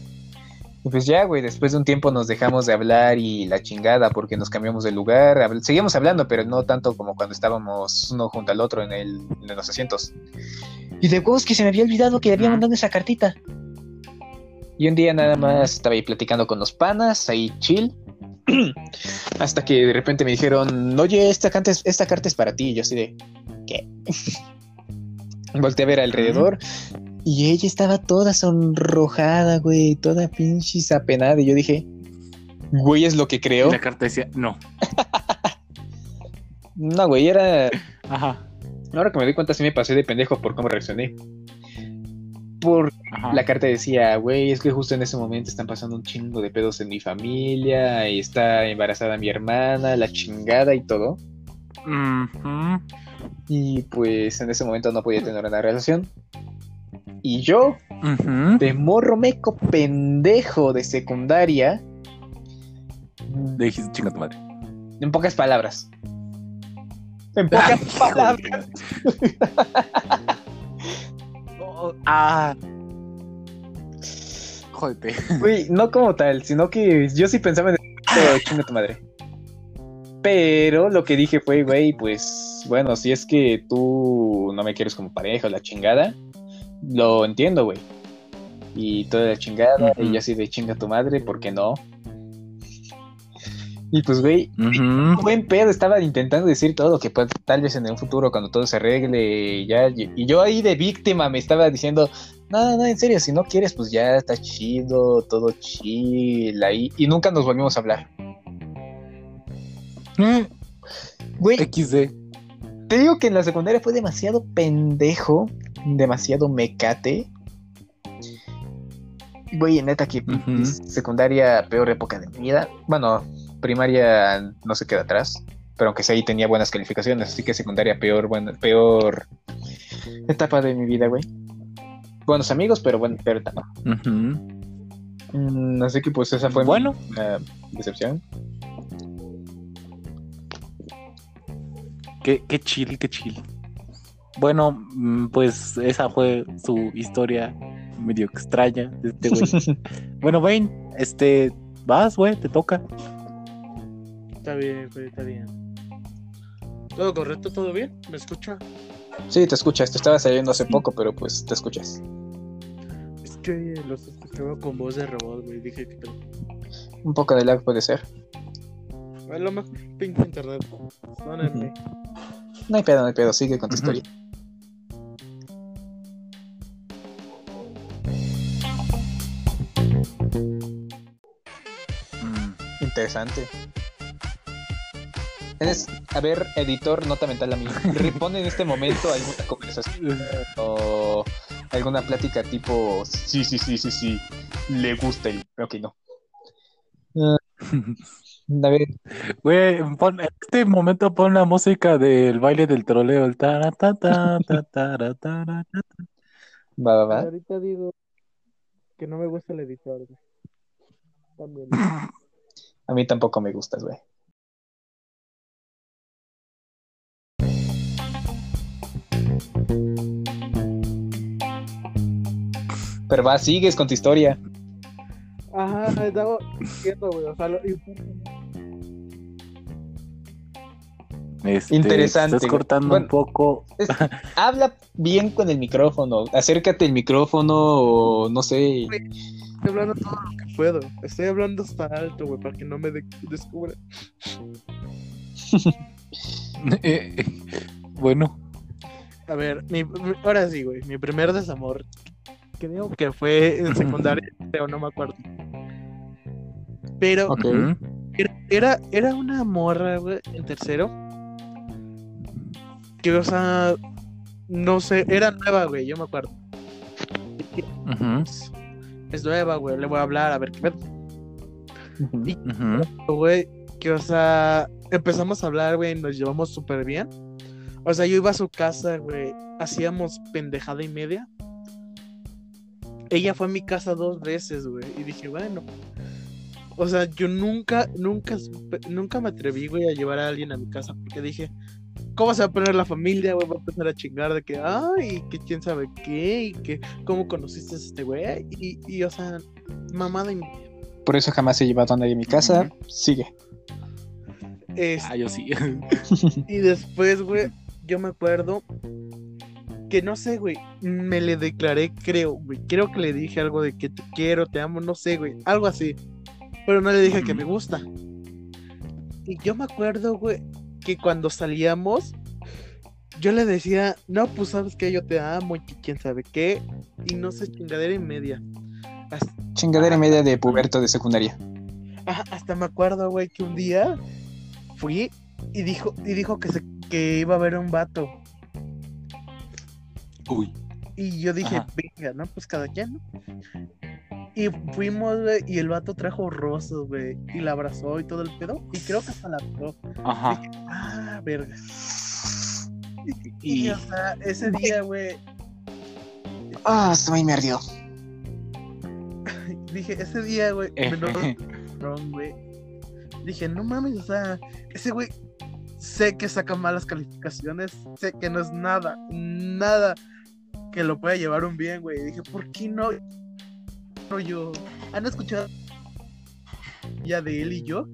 Y pues ya, güey, después de un tiempo nos dejamos de hablar y la chingada porque nos cambiamos de lugar. Habl- Seguíamos hablando, pero no tanto como cuando estábamos uno junto al otro en, el, en los asientos. Y de huevos que se me había olvidado que le había mandado esa cartita. Y un día nada más estaba ahí platicando con los panas, ahí chill. <clears throat> Hasta que de repente me dijeron, oye, esta carta es, esta carta es para ti. Y yo así de, ¿qué? <laughs> Volteé a ver alrededor y ella estaba toda sonrojada, güey, toda pinche apenada. Y yo dije, güey, es lo que Y creo. la carta decía, no. <laughs> No, güey, era. Ajá. Ahora que me doy cuenta, sí me pasé de pendejo por cómo reaccioné. Por Ajá. la carta decía, güey, es que justo en ese momento están pasando un chingo de pedos en mi familia, y está embarazada mi hermana, la chingada y todo. Ujú. Y pues en ese momento no podía tener una relación. Y yo, de morro meco pendejo de secundaria, Le dijiste, chinga tu madre. en pocas palabras. En pocas palabras. <laughs> Oh, ah. Jódete. Güey, no como tal, sino que yo sí pensaba en el <laughs> chinga tu madre. Pero lo que dije fue, güey, pues bueno, si es que tú no me quieres como pareja o la chingada, lo entiendo, güey. Y toda la chingada, y yo así de chinga tu madre, ¿por qué no? Y pues, güey, buen pedo, estaba intentando decir todo, que pues, tal vez en un futuro cuando todo se arregle y ya, y yo ahí de víctima me estaba diciendo, no, no, en serio, si no quieres, pues ya está chido, todo chill ahí, y nunca nos volvimos a hablar. Eh, Güey, XD. Te digo que en la secundaria fue demasiado pendejo, demasiado mecate. Güey, neta que Ujú. secundaria, peor época de mi vida. Bueno, primaria no se queda atrás, pero aunque sea ahí tenía buenas calificaciones, así que secundaria peor, bueno, peor etapa de mi vida, güey. Buenos amigos, pero bueno, peor etapa. Ujú. Mm, así que pues esa fue Bueno. mi eh, decepción. Qué, qué chill, qué chill. Bueno, mm, pues esa fue su historia medio extraña de este güey. <laughs> bueno, Wayne, este, vas, güey, te toca. Está bien, güey, está bien. ¿Todo correcto? ¿Todo bien? ¿Me escucha? Sí, te escuchas, te estaba saliendo hace poco, pero pues te escuchas. Es que los escuchaba con voz de robot, güey. Dije que Un poco de lag puede ser. A lo mejor pinche internet. Perdónenme. No hay pedo, no hay pedo, sigue con tu historia. Mm, Interesante. Es, a ver, editor, nota mental a mí. <laughs> Repone en este momento alguna conversación o alguna plática tipo. Sí, sí, sí, sí, sí. Le gusta el. Ok, no. <laughs> ver, Güey, pon- en este momento pon la música del baile del troleo, el ta, ta, ta, va, va, va. Ahorita digo que no me gusta el editor. güey. También. A mí tampoco me gustas, güey. Pero va, sigues con tu historia. Ajá, estaba diciendo, güey. O sea, lo- y- Este, Interesante, Estás cortando Bueno. un poco. Es- <laughs> habla bien con el micrófono. Acércate el micrófono o no sé. Estoy hablando todo lo que puedo. Estoy hablando hasta alto, güey, para que no me de- descubra. <laughs> Eh, bueno, A ver, mi, mi- ahora sí, güey. Mi primer desamor. creo que fue en secundaria, <laughs> pero no me acuerdo. Pero era, era, era una morra, güey, en tercero. Que, o sea, no sé, era nueva, güey, yo me acuerdo. Es nueva, güey, le voy a hablar a ver qué pedo. Ujú. güey, que o sea, empezamos a hablar, güey, nos llevamos súper bien. O sea, yo iba a su casa, güey, hacíamos pendejada y media. Ella fue a mi casa dos veces, güey, y dije, bueno. O sea, yo nunca, nunca, supe- nunca me atreví, güey, a llevar a alguien a mi casa, porque dije, ¿cómo se va a poner la familia, güey? Va a empezar a chingar de que, ay, que quién sabe qué, y que, ¿cómo conociste a este güey? Y, y, o sea, mamada y media. Por eso jamás he llevado a nadie a mi casa. Sigue. Este, Ah, yo sí. <laughs> Y después, güey, yo me acuerdo que no sé, güey, me le declaré, creo, güey, creo que le dije algo de que te quiero, te amo, no sé, güey, algo así. Pero no le dije que me gusta. Y yo me acuerdo, güey, que cuando salíamos, yo le decía, no, pues sabes que yo te amo y quién sabe qué, y no sé, chingadera y media. Hasta, Chingadera y media de puberto de secundaria. ajá, hasta me acuerdo, güey, que un día fui y dijo, y dijo que, se, que iba a ver un vato. Uy. Y yo dije, Ajá. venga, ¿no? Pues cada quien, ¿no? Y fuimos, güey, y el vato trajo rosas, güey, y la abrazó y todo el pedo, y creo que hasta la tocó. Ajá. Dije, ah, verga. Y, Y o sea, ese día, güey, Ah, estoy me ardió. <laughs> dije, ese día, güey, Eh, güey. Dije, no mames, o sea, ese güey, sé que saca malas calificaciones, sé que no es nada, nada que lo pueda llevar un bien, güey. Dije, ¿por qué no? Yo? ¿Han escuchado ya de él y yo?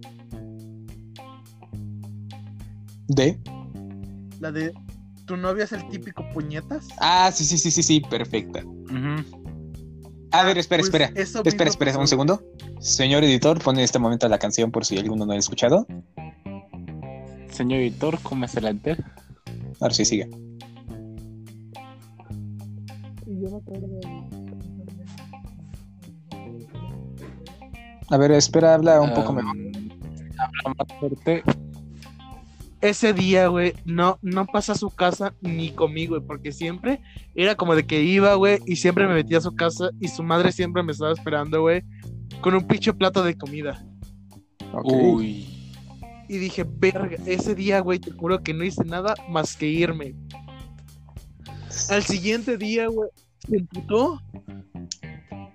¿De? La de tu novia es el típico puñetas. Ah, sí, sí, sí, sí, sí, perfecta. Ujú. A ver, espera, Pues, espera. eso Espera, espera, un segundo. Señor editor, pone en este momento la canción por si alguno no la ha escuchado. Señor editor, ¿cómo es el enter? Ahora sí, sigue. Y yo me acuerdo A ver, espera, habla un poco mejor. Habla más fuerte. ese día, güey, no, no pasa a su casa ni conmigo, güey, porque siempre era como de que iba, güey, y siempre me metía a su casa y su madre siempre me estaba esperando, güey, con un pinche plato de comida. Ok. Uy. Y dije, verga, ese día, güey, te juro que no hice nada más que irme. Al siguiente día, güey, se emputó.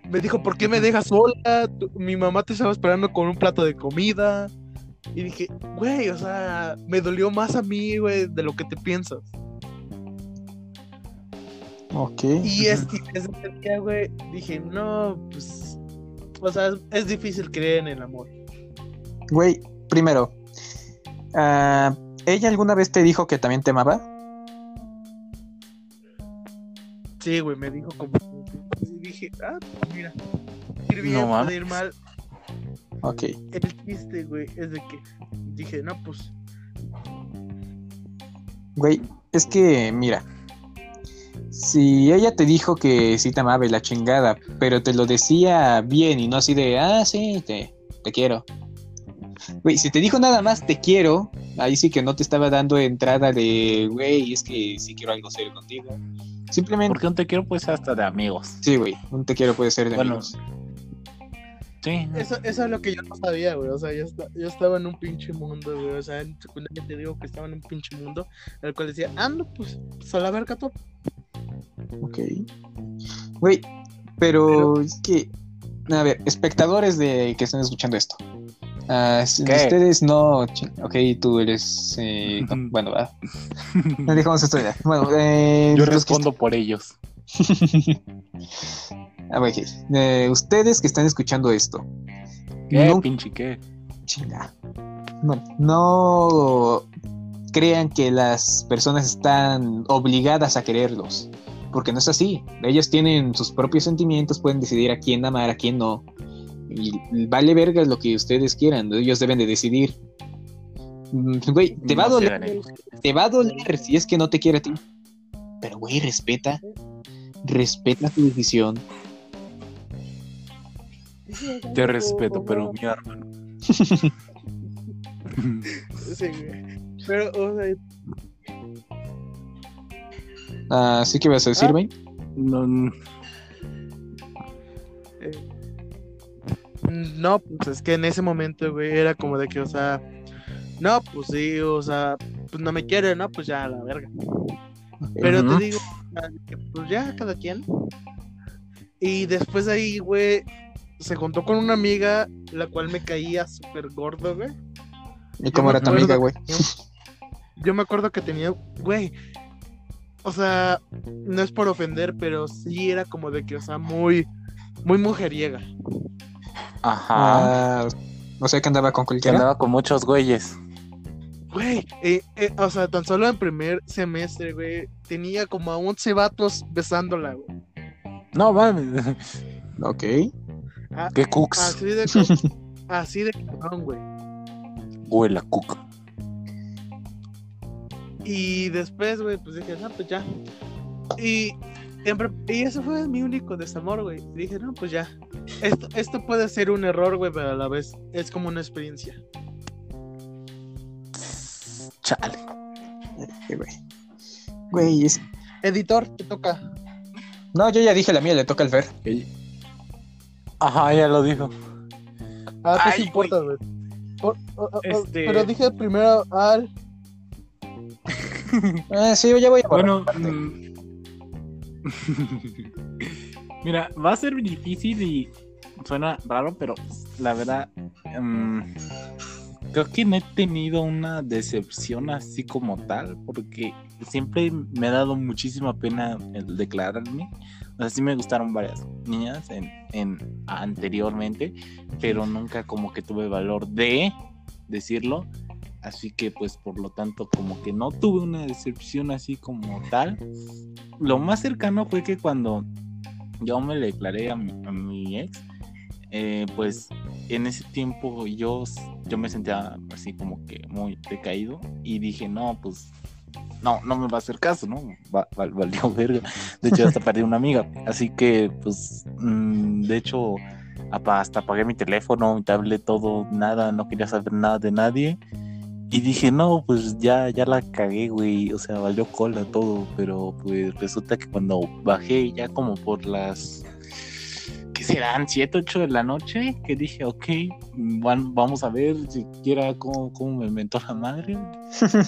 Me dijo, ¿por qué me dejas sola? Tu- mi mamá te estaba esperando con un plato de comida. Y dije, güey, o sea, me dolió más a mí, güey, de lo que te piensas. Ok. Y es desde ese día, güey, dije, no, pues, o sea, es, es difícil creer en el amor. Güey, primero, ah, ¿ella alguna vez te dijo que también te amaba? Sí, güey, me dijo como... Dije, ah, pues mira, ir bien, No ir mal. Ok. El chiste, güey, es de que dije, no, pues, Güey, es que, mira, si ella te dijo que sí te amaba y la chingada, pero te lo decía bien y no así de, ah, sí, te, te quiero. Güey, si te dijo nada más te quiero, ahí sí que no te estaba dando entrada de, güey, es que sí quiero algo serio contigo. Simplemente, Porque un te quiero pues hasta de amigos. sí, güey, un te quiero puede ser de Bueno, amigos. Sí. eso, eso es lo que yo no sabía, güey. O sea, yo, esta- yo estaba en un pinche mundo, güey. O sea, en secundaria te digo que estaba en un pinche mundo, en el cual decía, ah, no, pues, pues a la verga todo. Ok. Güey, pero, es que, a ver, espectadores de que están escuchando esto. Ah, ustedes no. Ok, tú eres. eh, <laughs> no, bueno, va. <laughs> No dejamos esto ya. Bueno, eh, Yo que respondo por ellos. <laughs> Ah. Eh, ustedes que están escuchando esto. ¿Qué, no- pinche qué? Chinga. Bueno, no crean que las personas están obligadas a quererlos. Porque no es así. Ellos tienen sus propios sentimientos, pueden decidir a quién amar, a quién no. Y vale verga lo que ustedes quieran. Ellos deben de decidir. Mm, Güey, te va a doler. Te va a doler si es que no te quiere a ti. Pero, güey, respeta. Respeta tu decisión. Te respeto, pero mi hermano. <laughs> Sí, güey. Pero, o sea, Ah, ¿sí que ibas a decir, Ah. No, no. No, pues es que en ese momento, güey, era como de que, o sea, no, pues sí, o sea, pues no me quiere, ¿no? Pues ya, a la verga. Pero te digo, pues ya, cada quien. Y después de ahí, güey, se juntó con una amiga, la cual me caía súper gordo, güey. ¿Y cómo era tu amiga, güey? Yo me acuerdo que tenía, güey, o sea, no es por ofender, pero sí era como de que, o sea, muy, muy mujeriega. Ajá. Ah, o sea que andaba con que cualquiera. andaba con muchos güeyes. Güey, eh, eh, o sea, tan solo en primer semestre, güey, tenía como a 11 vatos besándola, güey. No mames. Ok. Ah, Qué cooks. Así de, <laughs> así de cabrón, güey. Huele a cook. Y después, güey, pues dije, no, pues ya. Y, y eso fue mi único desamor, güey. Dije, no, pues ya. Esto, esto puede ser un error, güey, pero a la vez es como una experiencia. Chale. Güey. Güey, es- Editor, te toca. No, yo ya dije la mía, le toca al Fer. Ajá, ya lo dijo. Ah, ¿qué Ay, te importa, güey? Por- Este- Pero dije primero al. Ah, <laughs> sí, ya voy a. Bueno, mm, <laughs> mira, va a ser difícil y suena raro, pero la verdad, mm, creo que no he tenido una decepción así como tal, porque siempre me ha dado muchísima pena el declararme. O sea, sí me gustaron varias niñas en anteriormente, pero nunca como que tuve valor de decirlo. Así que pues por lo tanto como que no tuve una decepción así como tal. Lo más cercano fue que cuando yo me declaré a mi, a mi ex, eh, pues en ese tiempo yo, yo me sentía así como que muy decaído y dije, no, pues no, no me va a hacer caso, ¿no? Va- val- valió <laughs> verga. De hecho, hasta perdí una amiga. Así que, pues, mm, de hecho, hasta apagué mi teléfono, mi tablet, todo, nada, no quería saber nada de nadie. Y dije, no, pues ya, ya la cagué, güey. O sea, valió cola todo. Pero pues resulta que cuando bajé ya como por las. ¿Qué serán? ¿7, 8 de la noche? Que dije, ok, vamos a ver siquiera cómo, cómo me inventó la madre.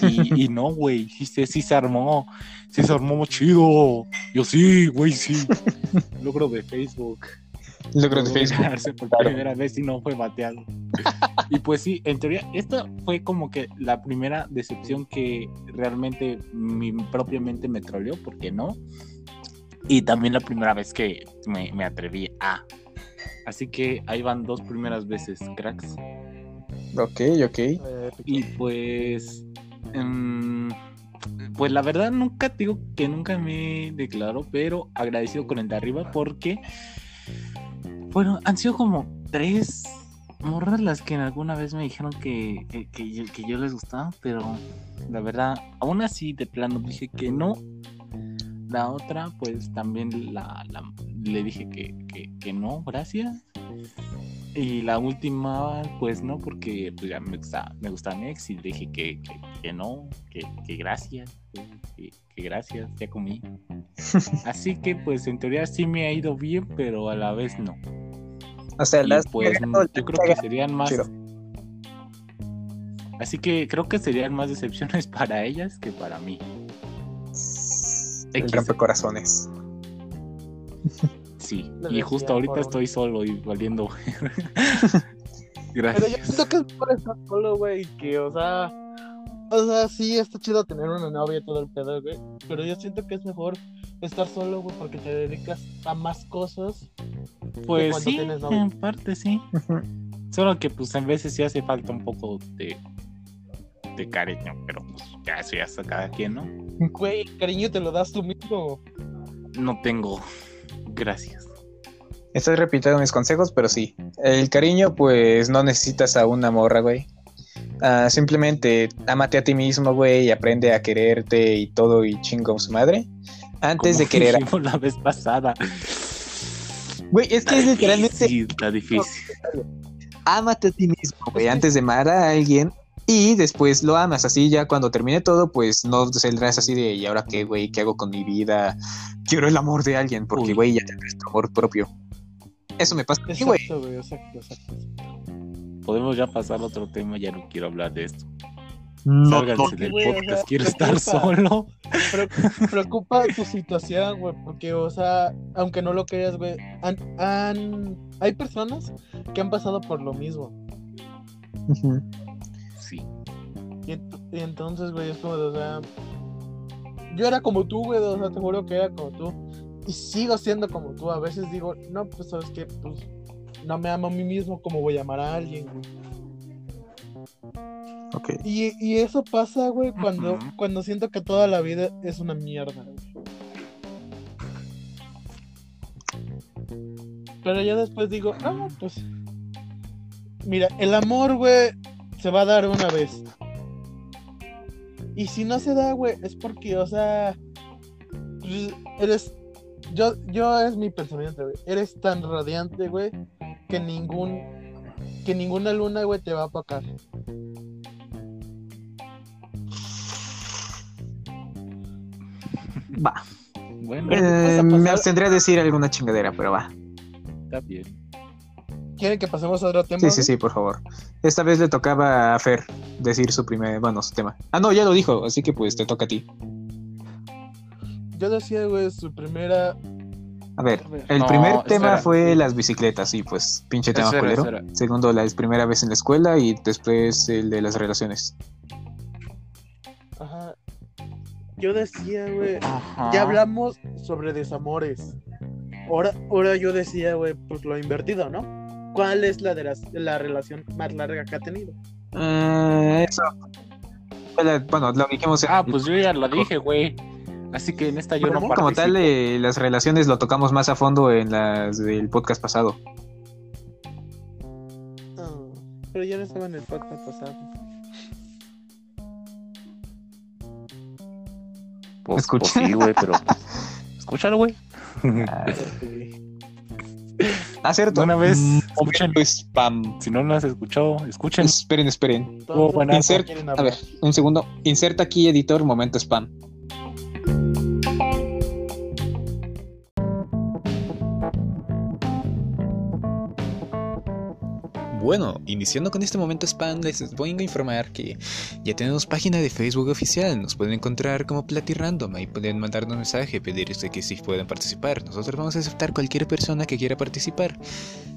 Y, y no, güey, sí, se- sí se armó. Sí se armó chido. Yo sí, güey, sí. Logro de Facebook. Logro de Facebook. por claro. primera vez y no fue bateado. <laughs> y pues sí, en teoría, esta fue como que la primera decepción que realmente mi propia mente me troleó, porque no. Y también la primera vez que me, me atreví a. Así que ahí van dos primeras veces, cracks. Ok, ok. Y pues. em, pues la verdad, nunca digo que nunca me declaro, pero agradecido con el de arriba porque. Bueno, han sido como tres morras las que alguna vez me dijeron que, que, que yo, que yo les gustaba, pero la verdad, aún así de plano dije que no. La otra, pues también la, la- le dije que, que, que no, gracias. Y la última, pues no, porque pues, ya me gusta, me gusta mi ex y le dije que, que, que no, que, que gracias, que gracias, ya comí. <laughs> Así que pues en teoría sí me ha ido bien, pero a la vez no. O sea, las pues yo creo que serían más... Chido. Así que creo que serían más decepciones <laughs> para ellas que para mí. El rompecorazones. Sí, <laughs> Lo y justo ahorita estoy solo y valiendo. <laughs> Pero yo Gracias. siento que es por estar solo, güey, que, o sea, o sea, sí está chido tener una novia y todo el pedo, güey, pero yo siento que es mejor estar solo, güey, porque te dedicas a más cosas. Pues cuando sí, tienes en parte sí. Solo que pues en veces sí hace falta un poco de, de cariño, pero pues ya eso ya está cada quien, ¿no? Güey, el cariño te lo das tú mismo. No tengo. Gracias. Estoy repitiendo mis consejos, pero sí. El cariño, pues no necesitas a una morra, güey. Ah, simplemente amate a ti mismo, güey, y aprende a quererte y todo y chingo su madre. Antes Como de querer la vez pasada. Güey, es que es literalmente Sí, está difícil. ámate a ti mismo, güey, antes de amar a alguien y después lo amas. Así ya cuando termine todo, pues no saldrás así de, ¿y ahora qué, güey? ¿Qué hago con mi vida? Quiero el amor de alguien, porque, güey, ya tendrás tu amor propio. Eso me pasa. Exacto, güey, exacto, exacto. Podemos ya pasar a otro tema, ya no quiero hablar de esto. No, no, del güey, o podcast, sea, quiero ¿qué estar solo. Pre- preocupa tu situación, güey, porque, o sea, aunque no lo creas, güey, han, han- hay personas que han pasado por lo mismo. Sí. Y, ent- y entonces, güey, es como, de, o sea, yo era como tú, güey, o sea, te juro que era como tú. Y sigo siendo como tú. A veces digo, no, pues, ¿sabes qué? Pues, no me amo a mí mismo como voy a amar a alguien, güey. Y, y eso pasa, güey, cuando, cuando siento que toda la vida es una mierda, güey. Pero ya después digo, ah, pues. Mira, el amor, güey, se va a dar una vez. Y si no se da, güey, es porque, o sea. pues, eres. Yo, yo es mi pensamiento, güey. Eres tan radiante, güey, que ningún. Que ninguna luna, güey, te va a apacar. Va. Bueno, Pero, ¿qué Eh, pasa? me Pasar- abstendré a decir alguna chingadera, pero va. está bien. ¿Quieren que pasemos a otro tema? Sí, sí, sí, por favor. Esta vez le tocaba a Fer decir su primer, bueno, su tema. Ah, no, ya lo dijo, así que pues te toca a ti. Yo decía, güey, su primera. A ver, el No, primer tema fue las bicicletas, sí, pues pinche tema Espera, culero. espera. Segundo, la primera vez en la escuela y después el de las relaciones. Ajá. Yo decía, güey. Ajá. Ya hablamos sobre desamores. Ahora, ahora yo decía, güey, pues lo invertido, ¿no? ¿Cuál es la de las- la relación más larga que ha tenido? Eh, eso. Bueno, lo dijimos en- Ah, pues yo ya lo dije, güey. Así que en esta yo Bueno, no como tal, eh, las relaciones lo tocamos más a fondo en las del podcast pasado. Ah, pero ya no estaba en el podcast pasado. Pues, Escucha. pues sí, güey, pero. <laughs> Escúchalo, güey. <laughs> Ah, cierto. Una vez, Mm, escuchen. spam. Si no lo has escuchado, escuchen. Esperen, esperen. Oh, buena- ¿de qué Insert- A ver, un segundo. Inserta aquí, editor, momento spam. Bueno, iniciando con este momento spam, les voy a informar que ya tenemos página de Facebook oficial. Nos pueden encontrar como Platirandom. Ahí pueden mandarnos un mensaje, pedir este que si pueden participar. Nosotros vamos a aceptar cualquier persona que quiera participar,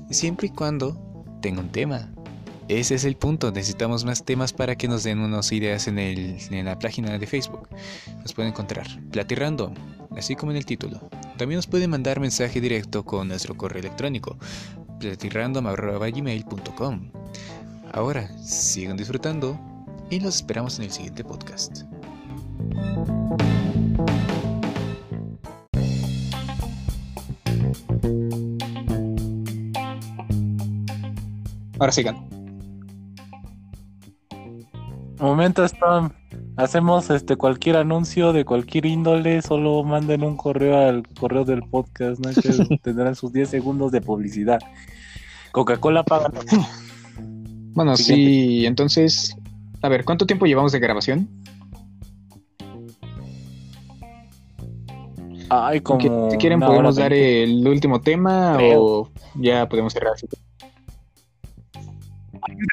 siempre y cuando tenga un tema. Ese es el punto. Necesitamos más temas para que nos den unas ideas en, la página de Facebook. Nos pueden encontrar Platirandom, así como en el título. También nos pueden mandar mensaje directo con nuestro correo electrónico platirandom.gmail.com Ahora, sigan disfrutando y los esperamos en el siguiente podcast. Ahora sigan. Momento spam. Hacemos este cualquier anuncio de cualquier índole, solo manden un correo al correo del podcast, ¿no? Que <laughs> tendrán sus 10 segundos de publicidad. Coca-Cola paga. Bueno, Siguiente. sí, entonces. A ver, ¿cuánto tiempo llevamos de grabación? Ay, como si quieren, podemos dar el último tema Creo. o ya podemos cerrar.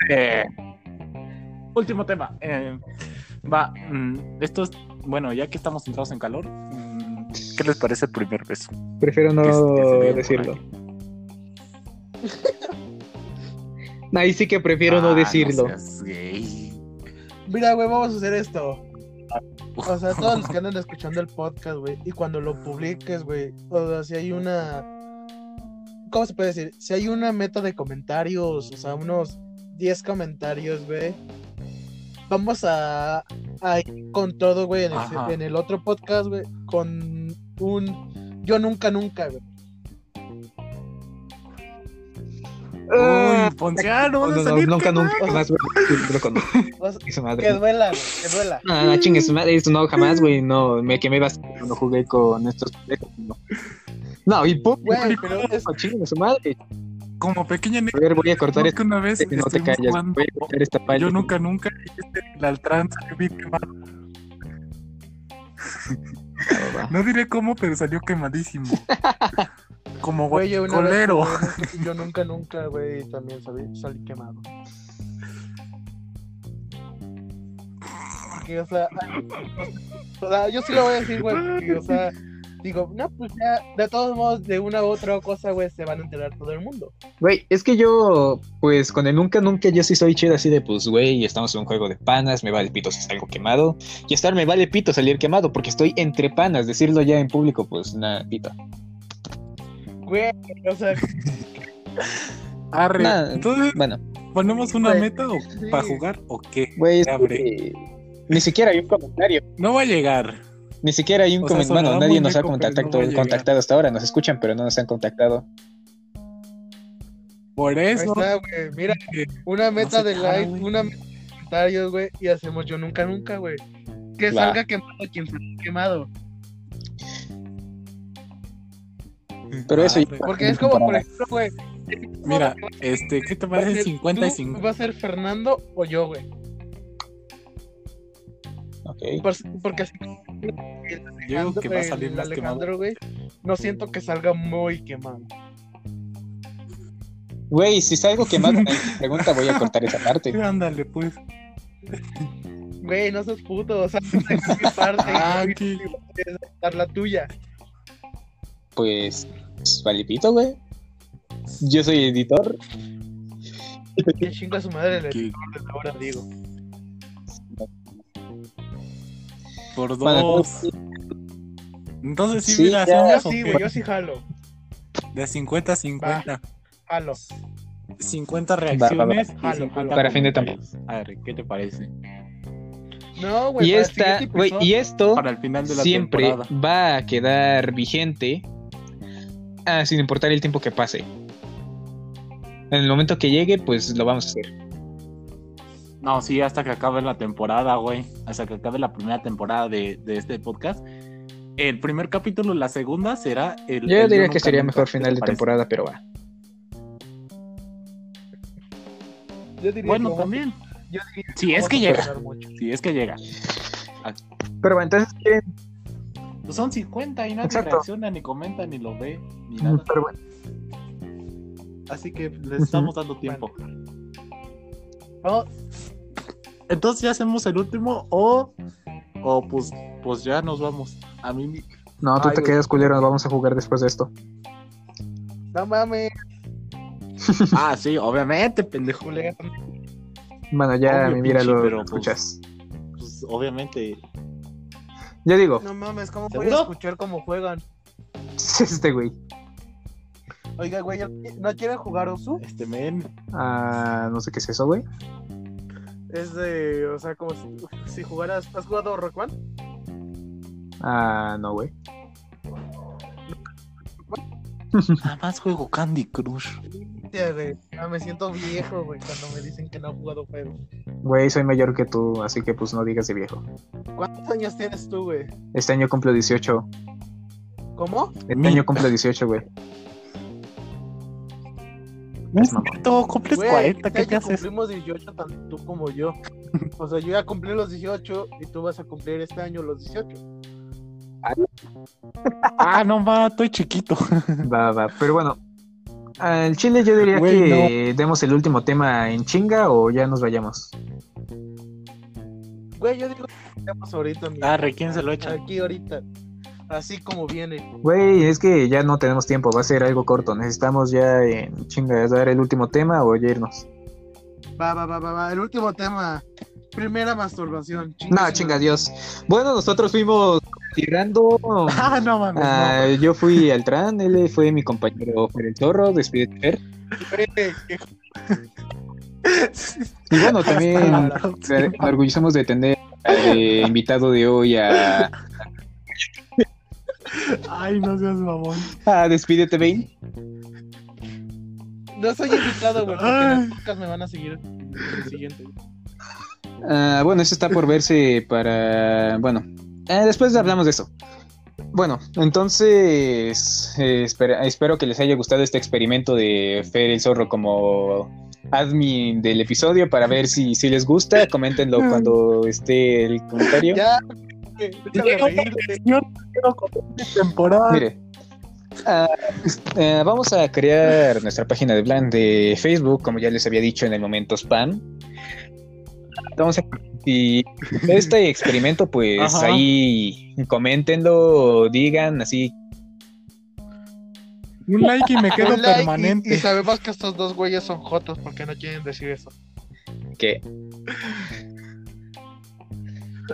Eh, último tema. Eh, va, mm, esto es, bueno, ya que estamos entrados en calor, mm, ¿qué les parece el primer beso? Prefiero no Que que decirlo. <laughs> ahí. Sí que prefiero Ah, no decirlo. seas gay. Mira, güey, vamos a hacer esto. O sea, todos los que <laughs> andan escuchando el podcast, güey, y cuando lo publiques, güey, o sea, si hay una. ¿Cómo se puede decir? Si hay una meta de comentarios, o sea, unos 10 comentarios, güey, vamos a, a ir con todo, güey, en, el- en el otro podcast, güey, con un. Yo nunca, nunca, güey. Uy, Ponciano, No, van a no, no, salir nunca, nunca güey. Que duela, que duela. No, no, chingue su madre, eso no, jamás, güey, no, me quemé bastante cuando jugué con estos pendejos, no. No, y pum, Güey, pero es. chingue su madre. Como pequeña A ver, voy a cortar que esto. una vez No te estuvimos calles. jugando, Voy a cortar esta parte. yo nunca, nunca, este, el Altran salió bien quemado. Va. No diré cómo, pero salió quemadísimo. <laughs> Como Güey, yo vez colero. jugué, <laughs> yo nunca, nunca, güey, también salí, salí quemado. Porque, o sea, o sea, yo sí lo voy a decir, güey, porque, o sea, digo, no, pues ya, de todos modos, de una u otra cosa, güey, se van a enterar todo el mundo. Güey, es que yo, pues con el nunca, nunca, yo sí soy chido así de, pues, güey, estamos en un juego de panas, me vale pito si salgo quemado. Y estar me vale pito salir quemado, porque estoy entre panas, decirlo ya en público, pues, nada, pito. Güey, o sea, <laughs> Arre. Nah, Entonces, Bueno, ¿ponemos una Güey, meta o sí. para jugar o qué? güey, es que ni siquiera hay un comentario, No va a llegar. Ni siquiera hay un comentario, bueno, nadie nos ha contactado, no hasta ahora, nos escuchan, pero no nos han contactado. Por ahí eso. está, güey, mira, que- una meta de like, una meta de comentarios, güey, y hacemos yo nunca, nunca, güey. Que Va. salga quemado quien salga quemado. Pero eso Arre. Porque es como, por ejemplo, güey, Mira, este, ¿qué te parece ser 50 y tú, 50? ¿Va a ser Fernando o yo, güey? Por- porque así. Yo digo que va a salir el más Alejandro, güey. No siento que salga muy quemado. Güey, si salgo quemado, me pregunta, voy a cortar esa parte. <laughs> Ándale, pues. Güey, no sos puto. O sea, mi parte. Ah, aquí. a dar la tuya. Pues, vale pito, güey. Yo soy editor. Que chinga su madre el editor desde ahora, digo. Por dos. Entonces sí, Sí, mira, ya, Yo sí, güey, yo sí jalo. de 50 a 50. Jalo. 50 reacciones Jalo, y 50 Para fin de comentarios. A ver, ¿qué te parece? No, güey. Y esta, güey, y esto Para el final de la siempre temporada. va a quedar vigente ah, sin importar el tiempo que pase. En el momento que llegue, pues lo vamos a hacer. No, sí, hasta que acabe la temporada, güey. Hasta que acabe la primera temporada de, de este podcast. El primer capítulo, la segunda será el. Yo el diría que sería mejor ¿Qué te final de temporada, pero va. Yo diría Bueno, también. yo diría Si es que llega. Si es que llega. Pero bueno, entonces, ¿quieren? Pues son 50 y nadie Exacto. reacciona, ni comenta, ni lo ve, ni nada. Pero bueno, Así que les estamos dando tiempo. Vamos- Entonces ya hacemos el último o. O pues, pues ya nos vamos. A mí. no, tú Ay, te güey. quedas culero, vamos a jugar después de esto. No mames, <laughs> Ah, sí, obviamente, pendejo. Bueno, ya Obvio, mi mira pinche, lo pero, pues, escuchas. Pues obviamente. Yo digo, No mames, ¿cómo voy escuchar cómo juegan? <laughs> este güey. Oiga, güey, ¿no quieren jugar Osu? Este men. Ah, no sé qué es eso, güey. Es de, o sea, como si, si jugaras, ¿has jugado Rock? Ah, no, güey. Nada más juego Candy Crush. Ah, me siento viejo, güey, cuando me dicen que no he jugado juegos. Güey, soy mayor que tú, así que pues no digas de viejo. ¿Cuántos años tienes tú, güey? Este año cumplo 18. ¿Cómo? Este Mi- año cumplo 18, güey. Es mamón. Tú cumples Güey, 40, ¿qué este te año haces? cumplimos 18 tanto tú como yo. O sea, yo ya cumplí los 18 y tú vas a cumplir este año los 18. <laughs> Ah, no va, estoy chiquito. <laughs> Va, va. Pero bueno, al chile yo diría Güey, que demos el último tema en chinga o ya nos vayamos. Güey, yo digo que ahorita. mi- Arre, ¿quién se lo echa? Aquí ahorita. Así como viene. Güey, es que ya no tenemos tiempo, va a ser algo corto. Necesitamos ya en chinga dar el último tema o ya irnos. Va, va, va, va, va. El último tema. Primera masturbación. No, chinga Dios. Bueno, nosotros fuimos tirando. <laughs> Ah, no mames. no. Ah, yo fui al tran, él fue mi compañero Fer el Zorro, despídete Fer. <laughs> Y bueno, también próxima. enorgullecemos de tener de invitado de hoy a, Ay, no seas mamón. a Despídete Bane. No soy invitado, güey, porque Ay. el podcast me van a seguir en el siguiente. Ah, bueno, eso está por verse para. Bueno, eh, después hablamos de eso. Bueno, entonces eh, espera- espero que les haya gustado este experimento de Fer el Zorro como admin del episodio para ver si, si les gusta. Coméntenlo cuando esté el comentario. Ya, güey, deja de reírte. temporada. Mire, ah, eh, vamos a crear nuestra página de Blan de Facebook, como ya les había dicho en el momento spam. Vamos a y este <laughs> experimento, pues Ajá. ahí coméntenlo, digan así. Un like y me quedo <laughs> Un like y- permanente. Y, sabemos que estos dos güeyes son jotos porque no quieren decir eso. que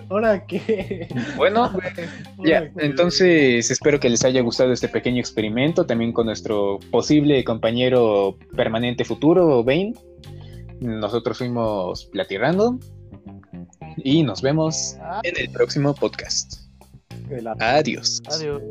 ¿Ahora qué? <laughs> Bueno, ya, entonces espero que les haya gustado este pequeño experimento, también con nuestro posible compañero permanente futuro, Bane. Nosotros fuimos Platirando y nos vemos en el próximo podcast. Adiós. Adiós.